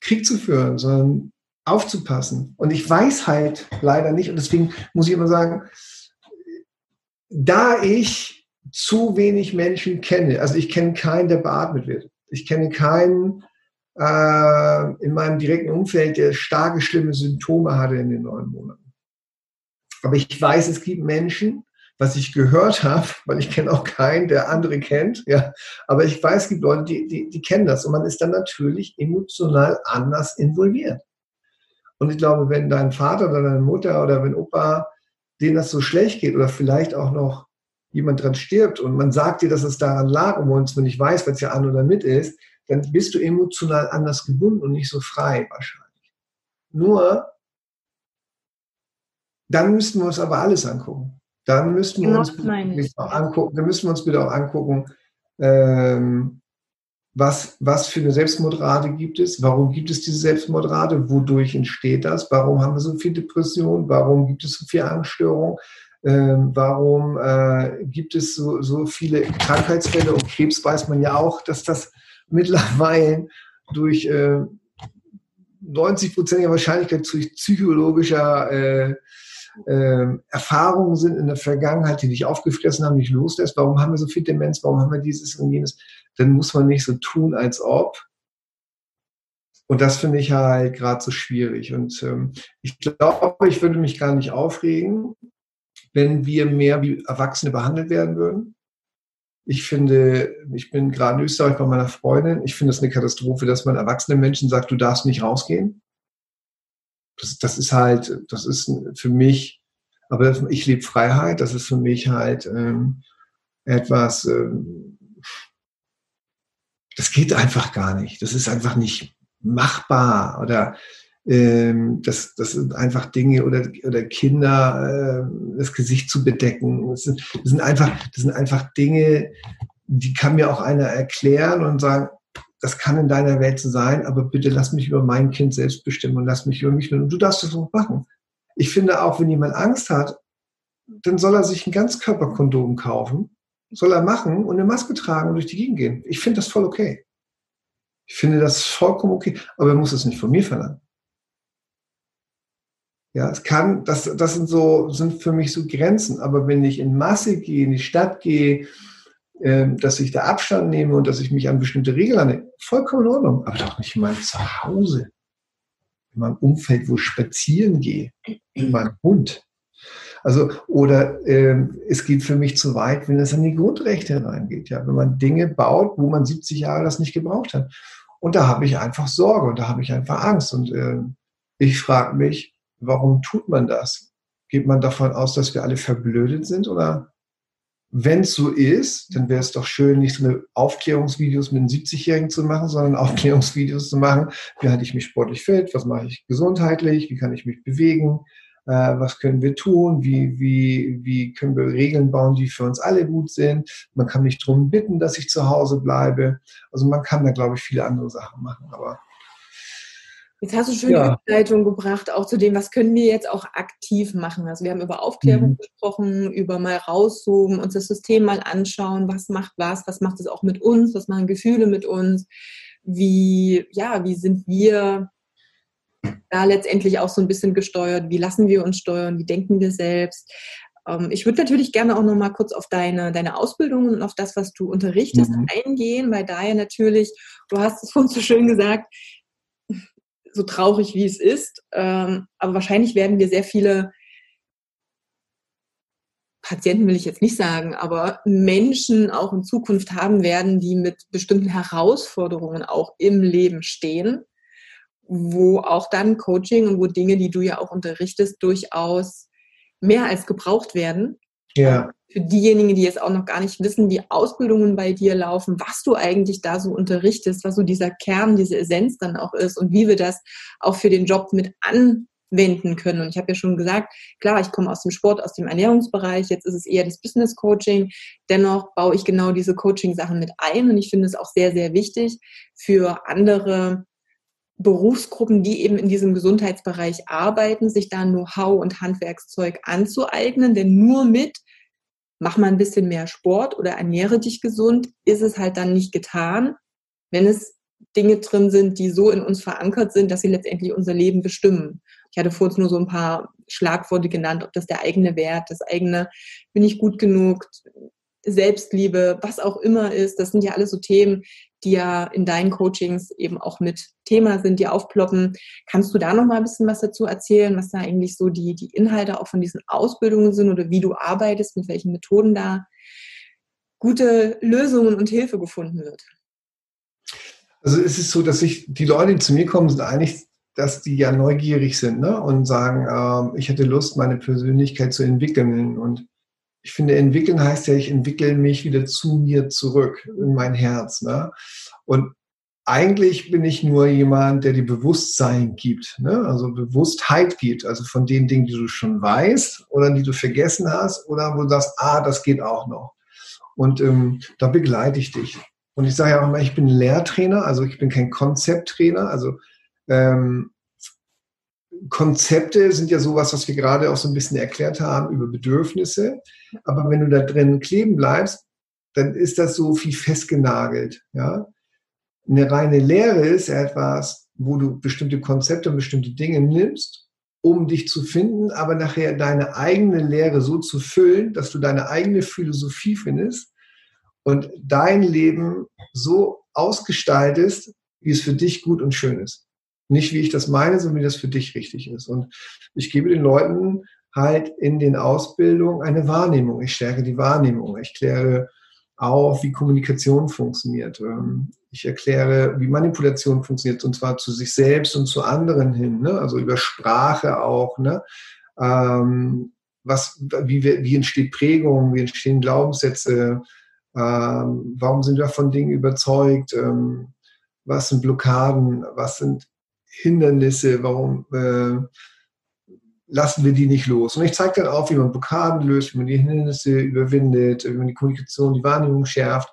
Krieg zu führen, sondern aufzupassen. Und ich weiß halt leider nicht, und deswegen muss ich immer sagen, da ich zu wenig Menschen kenne, also ich kenne keinen, der beatmet wird. Ich kenne keinen, äh, in meinem direkten Umfeld, der starke, schlimme Symptome hatte in den neun Monaten. Aber ich weiß, es gibt Menschen, was ich gehört habe, weil ich kenne auch keinen, der andere kennt, ja, aber ich weiß, es gibt Leute, die, die, die kennen das und man ist dann natürlich emotional anders involviert. Und ich glaube, wenn dein Vater oder deine Mutter oder wenn Opa, denen das so schlecht geht oder vielleicht auch noch jemand dran stirbt und man sagt dir, dass es daran lag man es nicht weiß, es ja an oder mit ist, dann bist du emotional anders gebunden und nicht so frei wahrscheinlich. Nur, dann müssten wir uns aber alles angucken. Dann müssten wir, uns, auch angucken, dann müssten wir uns bitte auch angucken, ähm, was, was für eine Selbstmordrate gibt es? Warum gibt es diese Selbstmordrate? Wodurch entsteht das? Warum haben wir so viel Depression? Warum gibt es so viel Angststörung? Ähm, warum äh, gibt es so, so viele Krankheitsfälle? Und Krebs weiß man ja auch, dass das mittlerweile durch äh, 90-prozentiger Wahrscheinlichkeit durch psychologischer äh, äh, Erfahrungen sind in der Vergangenheit, die dich aufgefressen haben, nicht loslässt. Warum haben wir so viel Demenz? Warum haben wir dieses und jenes? Dann muss man nicht so tun, als ob. Und das finde ich halt gerade so schwierig. Und ähm, ich glaube, ich würde mich gar nicht aufregen, wenn wir mehr wie Erwachsene behandelt werden würden. Ich finde, ich bin gerade in Österreich bei meiner Freundin. Ich finde es eine Katastrophe, dass man erwachsenen Menschen sagt, du darfst nicht rausgehen das, das ist halt, das ist für mich, aber ich lebe Freiheit, das ist für mich halt ähm, etwas, ähm, das geht einfach gar nicht. Das ist einfach nicht machbar oder ähm, das, das sind einfach Dinge oder, oder Kinder äh, das Gesicht zu bedecken. Das sind, das sind einfach, das sind einfach Dinge, die kann mir auch einer erklären und sagen, das kann in deiner Welt so sein, aber bitte lass mich über mein Kind selbst bestimmen und lass mich über mich und du darfst das auch machen. Ich finde auch, wenn jemand Angst hat, dann soll er sich ein Ganzkörperkondom kaufen, soll er machen und eine Maske tragen und durch die Gegend gehen. Ich finde das voll okay. Ich finde das vollkommen okay, aber er muss es nicht von mir verlangen. Ja, es kann, das, das sind so, sind für mich so Grenzen. Aber wenn ich in Masse gehe, in die Stadt gehe, ähm, dass ich da Abstand nehme und dass ich mich an bestimmte Regeln annehme. Vollkommen in Ordnung, aber doch nicht in meinem Zuhause, in meinem Umfeld, wo ich spazieren gehe, in meinem Hund. Also, oder ähm, es geht für mich zu weit, wenn es an die Grundrechte reingeht. Ja, wenn man Dinge baut, wo man 70 Jahre das nicht gebraucht hat. Und da habe ich einfach Sorge und da habe ich einfach Angst. Und äh, ich frage mich, warum tut man das? Geht man davon aus, dass wir alle verblödet sind oder wenn es so ist, dann wäre es doch schön, nicht so eine Aufklärungsvideos mit einem 70-Jährigen zu machen, sondern Aufklärungsvideos zu machen. Wie halte ich mich sportlich fit? Was mache ich gesundheitlich? Wie kann ich mich bewegen? Äh, was können wir tun? Wie, wie, wie können wir Regeln bauen, die für uns alle gut sind? Man kann mich darum bitten, dass ich zu Hause bleibe. Also man kann da, glaube ich, viele andere Sachen machen. Aber Jetzt hast du schon ja. Überleitung gebracht, auch zu dem, was können wir jetzt auch aktiv machen. Also wir haben über Aufklärung mhm. gesprochen, über mal rauszoomen, uns das System mal anschauen, was macht was, was macht es auch mit uns, was machen Gefühle mit uns, wie, ja, wie sind wir da letztendlich auch so ein bisschen gesteuert, wie lassen wir uns steuern, wie denken wir selbst. Ähm, ich würde natürlich gerne auch noch mal kurz auf deine, deine Ausbildung und auf das, was du unterrichtest, mhm. eingehen, weil da ja natürlich, du hast es vorhin so schön gesagt, so traurig wie es ist. Ähm, aber wahrscheinlich werden wir sehr viele Patienten will ich jetzt nicht sagen, aber Menschen auch in Zukunft haben werden, die mit bestimmten Herausforderungen auch im Leben stehen, wo auch dann Coaching und wo Dinge, die du ja auch unterrichtest, durchaus mehr als gebraucht werden. Ja. Für diejenigen, die jetzt auch noch gar nicht wissen, wie Ausbildungen bei dir laufen, was du eigentlich da so unterrichtest, was so dieser Kern, diese Essenz dann auch ist und wie wir das auch für den Job mit anwenden können. Und ich habe ja schon gesagt, klar, ich komme aus dem Sport, aus dem Ernährungsbereich, jetzt ist es eher das Business Coaching. Dennoch baue ich genau diese Coaching-Sachen mit ein und ich finde es auch sehr, sehr wichtig für andere Berufsgruppen, die eben in diesem Gesundheitsbereich arbeiten, sich da Know-how und Handwerkszeug anzueignen, denn nur mit mach mal ein bisschen mehr Sport oder ernähre dich gesund, ist es halt dann nicht getan, wenn es Dinge drin sind, die so in uns verankert sind, dass sie letztendlich unser Leben bestimmen. Ich hatte vorhin nur so ein paar Schlagworte genannt, ob das der eigene Wert, das eigene, bin ich gut genug, Selbstliebe, was auch immer ist. Das sind ja alles so Themen, die ja in deinen Coachings eben auch mit Thema sind, die aufploppen. Kannst du da noch mal ein bisschen was dazu erzählen, was da eigentlich so die, die Inhalte auch von diesen Ausbildungen sind oder wie du arbeitest, mit welchen Methoden da gute Lösungen und Hilfe gefunden wird? Also es ist so, dass ich die Leute, die zu mir kommen, sind eigentlich, dass die ja neugierig sind ne? und sagen, äh, ich hätte Lust, meine Persönlichkeit zu entwickeln und ich finde, entwickeln heißt ja, ich entwickle mich wieder zu mir zurück in mein Herz. Ne? Und eigentlich bin ich nur jemand, der dir Bewusstsein gibt, ne? also Bewusstheit gibt, also von den Dingen, die du schon weißt oder die du vergessen hast oder wo du sagst, ah, das geht auch noch. Und ähm, da begleite ich dich. Und ich sage ja auch immer, ich bin Lehrtrainer, also ich bin kein Konzepttrainer. Also ähm, Konzepte sind ja sowas, was wir gerade auch so ein bisschen erklärt haben über Bedürfnisse. Aber wenn du da drin kleben bleibst, dann ist das so viel festgenagelt. Ja? Eine reine Lehre ist etwas, wo du bestimmte Konzepte und bestimmte Dinge nimmst, um dich zu finden, aber nachher deine eigene Lehre so zu füllen, dass du deine eigene Philosophie findest und dein Leben so ausgestaltest, wie es für dich gut und schön ist. Nicht wie ich das meine, sondern wie das für dich richtig ist. Und ich gebe den Leuten halt in den Ausbildungen eine Wahrnehmung. Ich stärke die Wahrnehmung. Ich kläre auf, wie Kommunikation funktioniert. Ähm, ich erkläre, wie Manipulation funktioniert, und zwar zu sich selbst und zu anderen hin, ne? also über Sprache auch. Ne? Ähm, was, wie, wie entsteht Prägung, wie entstehen Glaubenssätze, ähm, warum sind wir von Dingen überzeugt, ähm, was sind Blockaden, was sind Hindernisse, warum äh, lassen wir die nicht los. Und ich zeige dann auf, wie man Blockaden löst, wie man die Hindernisse überwindet, wie man die Kommunikation, die Wahrnehmung schärft.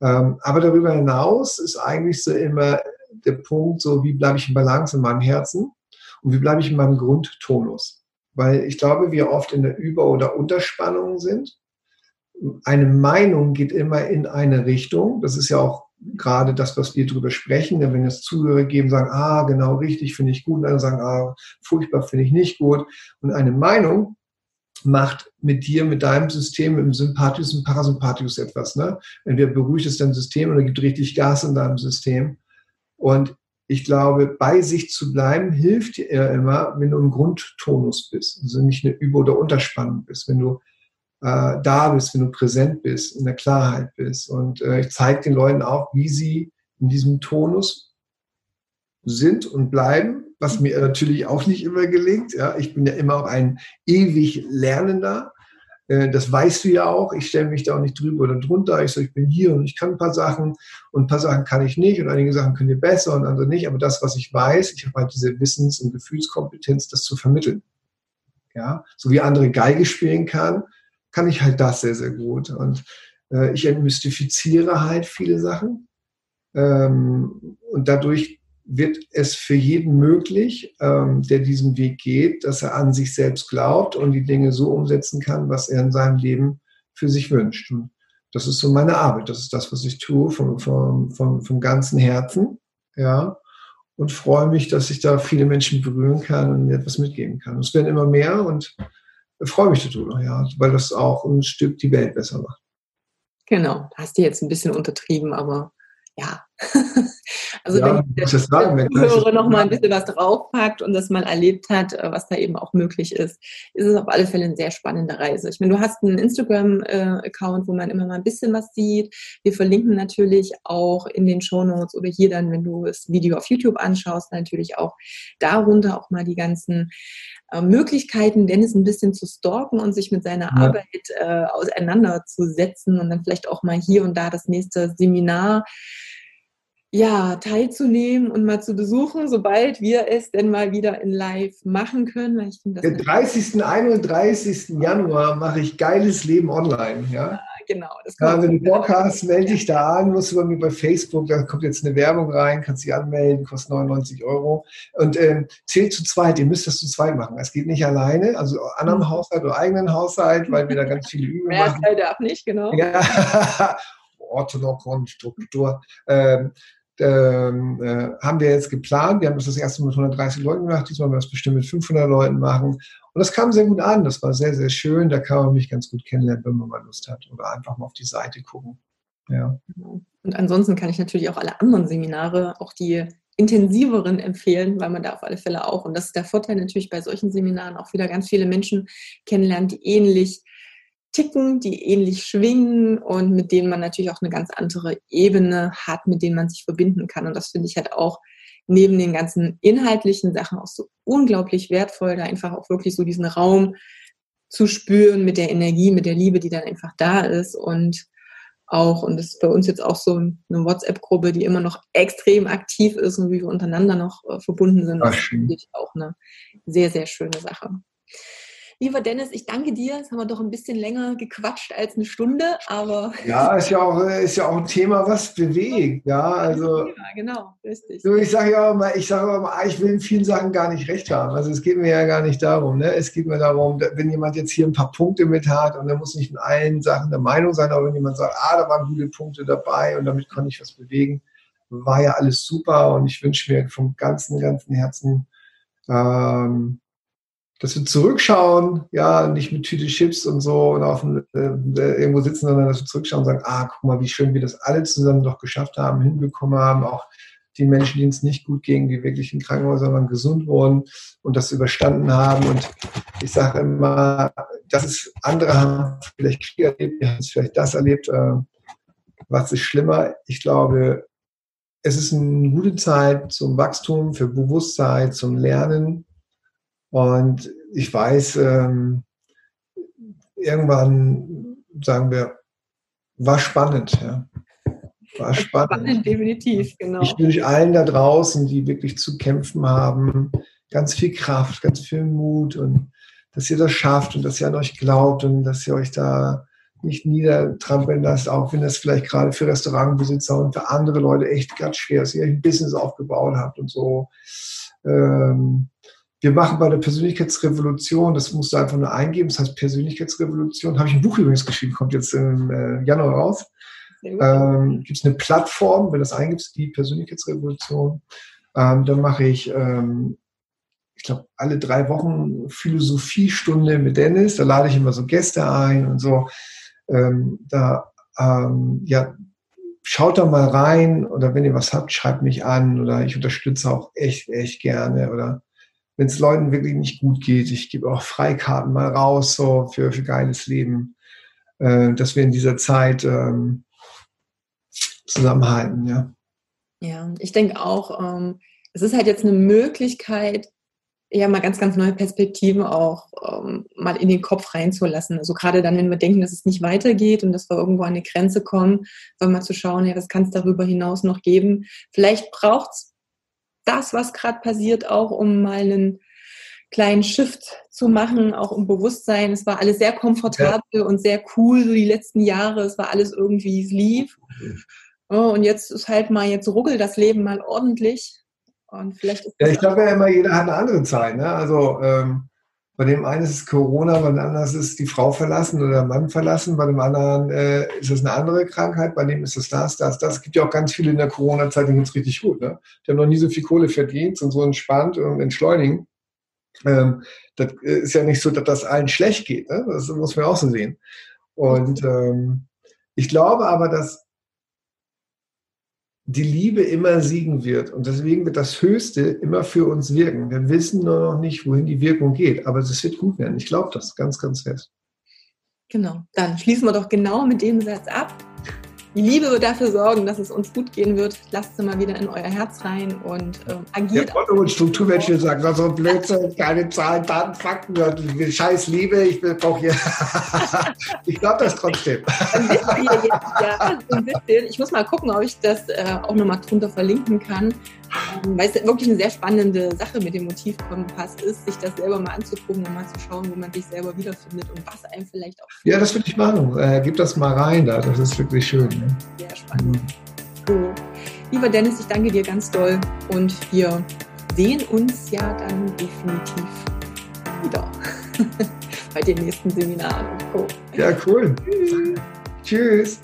Ähm, aber darüber hinaus ist eigentlich so immer der Punkt, so wie bleibe ich in Balance in meinem Herzen und wie bleibe ich in meinem Grundtonus. Weil ich glaube, wir oft in der Über- oder Unterspannung sind. Eine Meinung geht immer in eine Richtung. Das ist ja auch gerade das, was wir darüber sprechen, denn wenn es Zuhörer geben, sagen, ah, genau richtig, finde ich gut, und andere sagen, ah, furchtbar, finde ich nicht gut. Und eine Meinung macht mit dir, mit deinem System, im Sympathikus und Parasympathikus etwas. Ne? Entweder beruhigt es dein System oder gibt richtig Gas in deinem System. Und ich glaube, bei sich zu bleiben hilft dir immer, wenn du im Grundtonus bist, also nicht eine Über- oder Unterspannung bist, wenn du äh, da bist, wenn du präsent bist, in der Klarheit bist. Und äh, ich zeige den Leuten auch, wie sie in diesem Tonus sind und bleiben, was mir natürlich auch nicht immer gelingt. Ja, ich bin ja immer auch ein ewig Lernender. Äh, das weißt du ja auch. Ich stelle mich da auch nicht drüber oder drunter. Ich sage, ich bin hier und ich kann ein paar Sachen und ein paar Sachen kann ich nicht und einige Sachen können ihr besser und andere nicht. Aber das, was ich weiß, ich habe halt diese Wissens- und Gefühlskompetenz, das zu vermitteln. Ja, so wie andere Geige spielen kann, kann ich halt das sehr, sehr gut. Und äh, ich entmystifiziere halt viele Sachen. Ähm, und dadurch wird es für jeden möglich, ähm, der diesen Weg geht, dass er an sich selbst glaubt und die Dinge so umsetzen kann, was er in seinem Leben für sich wünscht. Und das ist so meine Arbeit. Das ist das, was ich tue vom, vom, vom, vom ganzen Herzen. Ja. Und freue mich, dass ich da viele Menschen berühren kann und mir etwas mitgeben kann. Es werden immer mehr und freue mich darüber, ja, weil das auch ein Stück die Welt besser macht. Genau, hast du jetzt ein bisschen untertrieben, aber ja. also ja, wenn der, Zuhörer noch mal ein bisschen was draufpackt und das mal erlebt hat, äh, was da eben auch möglich ist, ist es auf alle Fälle eine sehr spannende Reise. Ich meine, du hast einen Instagram-Account, wo man immer mal ein bisschen was sieht. Wir verlinken natürlich auch in den Show Notes oder hier dann, wenn du das Video auf YouTube anschaust, natürlich auch darunter auch mal die ganzen äh, Möglichkeiten, Dennis ein bisschen zu stalken und sich mit seiner ja. Arbeit äh, auseinanderzusetzen und dann vielleicht auch mal hier und da das nächste Seminar ja, teilzunehmen und mal zu besuchen, sobald wir es denn mal wieder in Live machen können. Weil ich finde, Den 30. 31. Januar mache ich geiles Leben online. Ja, genau. Ja, wenn du Bock hast, melde dich da an, musst du bei mir bei Facebook, da kommt jetzt eine Werbung rein, kannst dich anmelden, kostet 99 Euro. Und ähm, zählt zu zweit, ihr müsst das zu zweit machen. Es geht nicht alleine, also anderen mhm. Haushalt oder eigenen Haushalt, weil wir da ganz viele Übungen machen. Wer darf nicht, genau. Ja. Orthodoxon, Struktur. Ähm, ähm, äh, haben wir jetzt geplant. Wir haben das das erste Mal mit 130 Leuten gemacht. Diesmal werden wir es bestimmt mit 500 Leuten machen. Und das kam sehr gut an. Das war sehr, sehr schön. Da kann man mich ganz gut kennenlernen, wenn man mal Lust hat. Oder einfach mal auf die Seite gucken. Ja. Und ansonsten kann ich natürlich auch alle anderen Seminare, auch die intensiveren empfehlen, weil man da auf alle Fälle auch, und das ist der Vorteil natürlich bei solchen Seminaren, auch wieder ganz viele Menschen kennenlernt, die ähnlich ticken, die ähnlich schwingen und mit denen man natürlich auch eine ganz andere Ebene hat, mit denen man sich verbinden kann. Und das finde ich halt auch neben den ganzen inhaltlichen Sachen auch so unglaublich wertvoll, da einfach auch wirklich so diesen Raum zu spüren mit der Energie, mit der Liebe, die dann einfach da ist und auch, und das ist bei uns jetzt auch so eine WhatsApp-Gruppe, die immer noch extrem aktiv ist und wie wir untereinander noch äh, verbunden sind. Das ist natürlich auch eine sehr, sehr schöne Sache. Lieber Dennis, ich danke dir. Jetzt haben wir doch ein bisschen länger gequatscht als eine Stunde, aber. Ja, ist ja auch, ist ja auch ein Thema, was bewegt. Ja, also. Ja, genau, richtig. So, ich sage ja mal, ich sage immer, ich will in vielen Sachen gar nicht recht haben. Also es geht mir ja gar nicht darum. Ne? Es geht mir darum, wenn jemand jetzt hier ein paar Punkte mit hat und er muss nicht in allen Sachen der Meinung sein, aber wenn jemand sagt, ah, da waren gute Punkte dabei und damit konnte ich was bewegen, war ja alles super und ich wünsche mir vom ganzen, ganzen Herzen, ähm, dass wir zurückschauen, ja, nicht mit Tüte Chips und so und auf dem, äh, irgendwo sitzen, sondern dass wir zurückschauen und sagen, ah, guck mal, wie schön wir das alle zusammen doch geschafft haben, hinbekommen haben, auch die Menschen, denen es nicht gut ging, die wirklich in Krankenhäusern waren, gesund wurden und das überstanden haben. Und ich sage immer, das ist, andere haben vielleicht Krieg erlebt, die haben vielleicht das erlebt. Äh, was ist schlimmer? Ich glaube, es ist eine gute Zeit zum Wachstum, für Bewusstsein, zum Lernen. Und ich weiß, ähm, irgendwann sagen wir, war spannend. Ja. War spannend. spannend. definitiv, genau. Ich wünsche allen da draußen, die wirklich zu kämpfen haben, ganz viel Kraft, ganz viel Mut und dass ihr das schafft und dass ihr an euch glaubt und dass ihr euch da nicht niedertrampeln lasst, auch wenn das vielleicht gerade für Restaurantbesitzer und für andere Leute echt ganz schwer ist, ihr ein Business aufgebaut habt und so. Ähm, wir machen bei der Persönlichkeitsrevolution, das musst du einfach nur eingeben, das heißt Persönlichkeitsrevolution, habe ich ein Buch übrigens geschrieben, kommt jetzt im äh, Januar raus. Ähm, Gibt es eine Plattform, wenn du das eingibst, die Persönlichkeitsrevolution, ähm, dann mache ich ähm, ich glaube, alle drei Wochen Philosophiestunde mit Dennis. Da lade ich immer so Gäste ein und so ähm, da ähm, ja, schaut da mal rein oder wenn ihr was habt, schreibt mich an oder ich unterstütze auch echt, echt gerne oder wenn es Leuten wirklich nicht gut geht, ich gebe auch Freikarten mal raus so für, für geiles Leben, äh, dass wir in dieser Zeit ähm, zusammenhalten, ja. Ja, ich denke auch, ähm, es ist halt jetzt eine Möglichkeit, ja mal ganz, ganz neue Perspektiven auch ähm, mal in den Kopf reinzulassen. Also gerade dann, wenn wir denken, dass es nicht weitergeht und dass wir irgendwo an eine Grenze kommen, dann mal zu schauen, ja, was kann es darüber hinaus noch geben. Vielleicht braucht es das, was gerade passiert, auch um mal einen kleinen Shift zu machen, auch im Bewusstsein. Es war alles sehr komfortabel ja. und sehr cool, so die letzten Jahre. Es war alles irgendwie, es lief. Oh, und jetzt ist halt mal, jetzt ruckelt das Leben mal ordentlich. Und vielleicht ja, ich glaube ja immer, jeder hat eine andere Zeit. Ne? Also ähm, bei dem einen ist es Corona, bei dem anderen ist es die Frau verlassen oder der Mann verlassen, bei dem anderen äh, ist es eine andere Krankheit, bei dem ist es das, das, das. Es gibt ja auch ganz viele in der Corona-Zeit, die uns richtig gut. Ne? Die haben noch nie so viel Kohle verdient, sind so entspannt und entschleunigen. Ähm, das ist ja nicht so, dass das allen schlecht geht. Ne? Das muss man auch so sehen. Und ähm, ich glaube aber, dass die Liebe immer siegen wird. Und deswegen wird das Höchste immer für uns wirken. Wir wissen nur noch nicht, wohin die Wirkung geht, aber es wird gut werden. Ich glaube das ganz, ganz fest. Genau, dann schließen wir doch genau mit dem Satz ab. Die Liebe wird dafür sorgen, dass es uns gut gehen wird. Lasst sie mal wieder in euer Herz rein und ähm, agiert. Otto und Strukturmenschen sagen, das so ein Blödsinn, keine Zahlen, Daten, Fakten, scheiß Liebe, ich brauche hier. ich glaube das trotzdem. Ein bisschen, ja, ein bisschen. Ich muss mal gucken, ob ich das äh, auch nochmal drunter verlinken kann. Weil es wirklich eine sehr spannende Sache mit dem Motivkompass ist, sich das selber mal anzugucken und mal zu schauen, wo man sich selber wiederfindet und was einem vielleicht auch. Ja, das würde ich machen. Äh, gib das mal rein da, das ist wirklich schön. Ne? Sehr spannend. Mhm. Lieber Dennis, ich danke dir ganz doll und wir sehen uns ja dann definitiv wieder bei den nächsten Seminaren Ja, cool. Tschüss. Tschüss.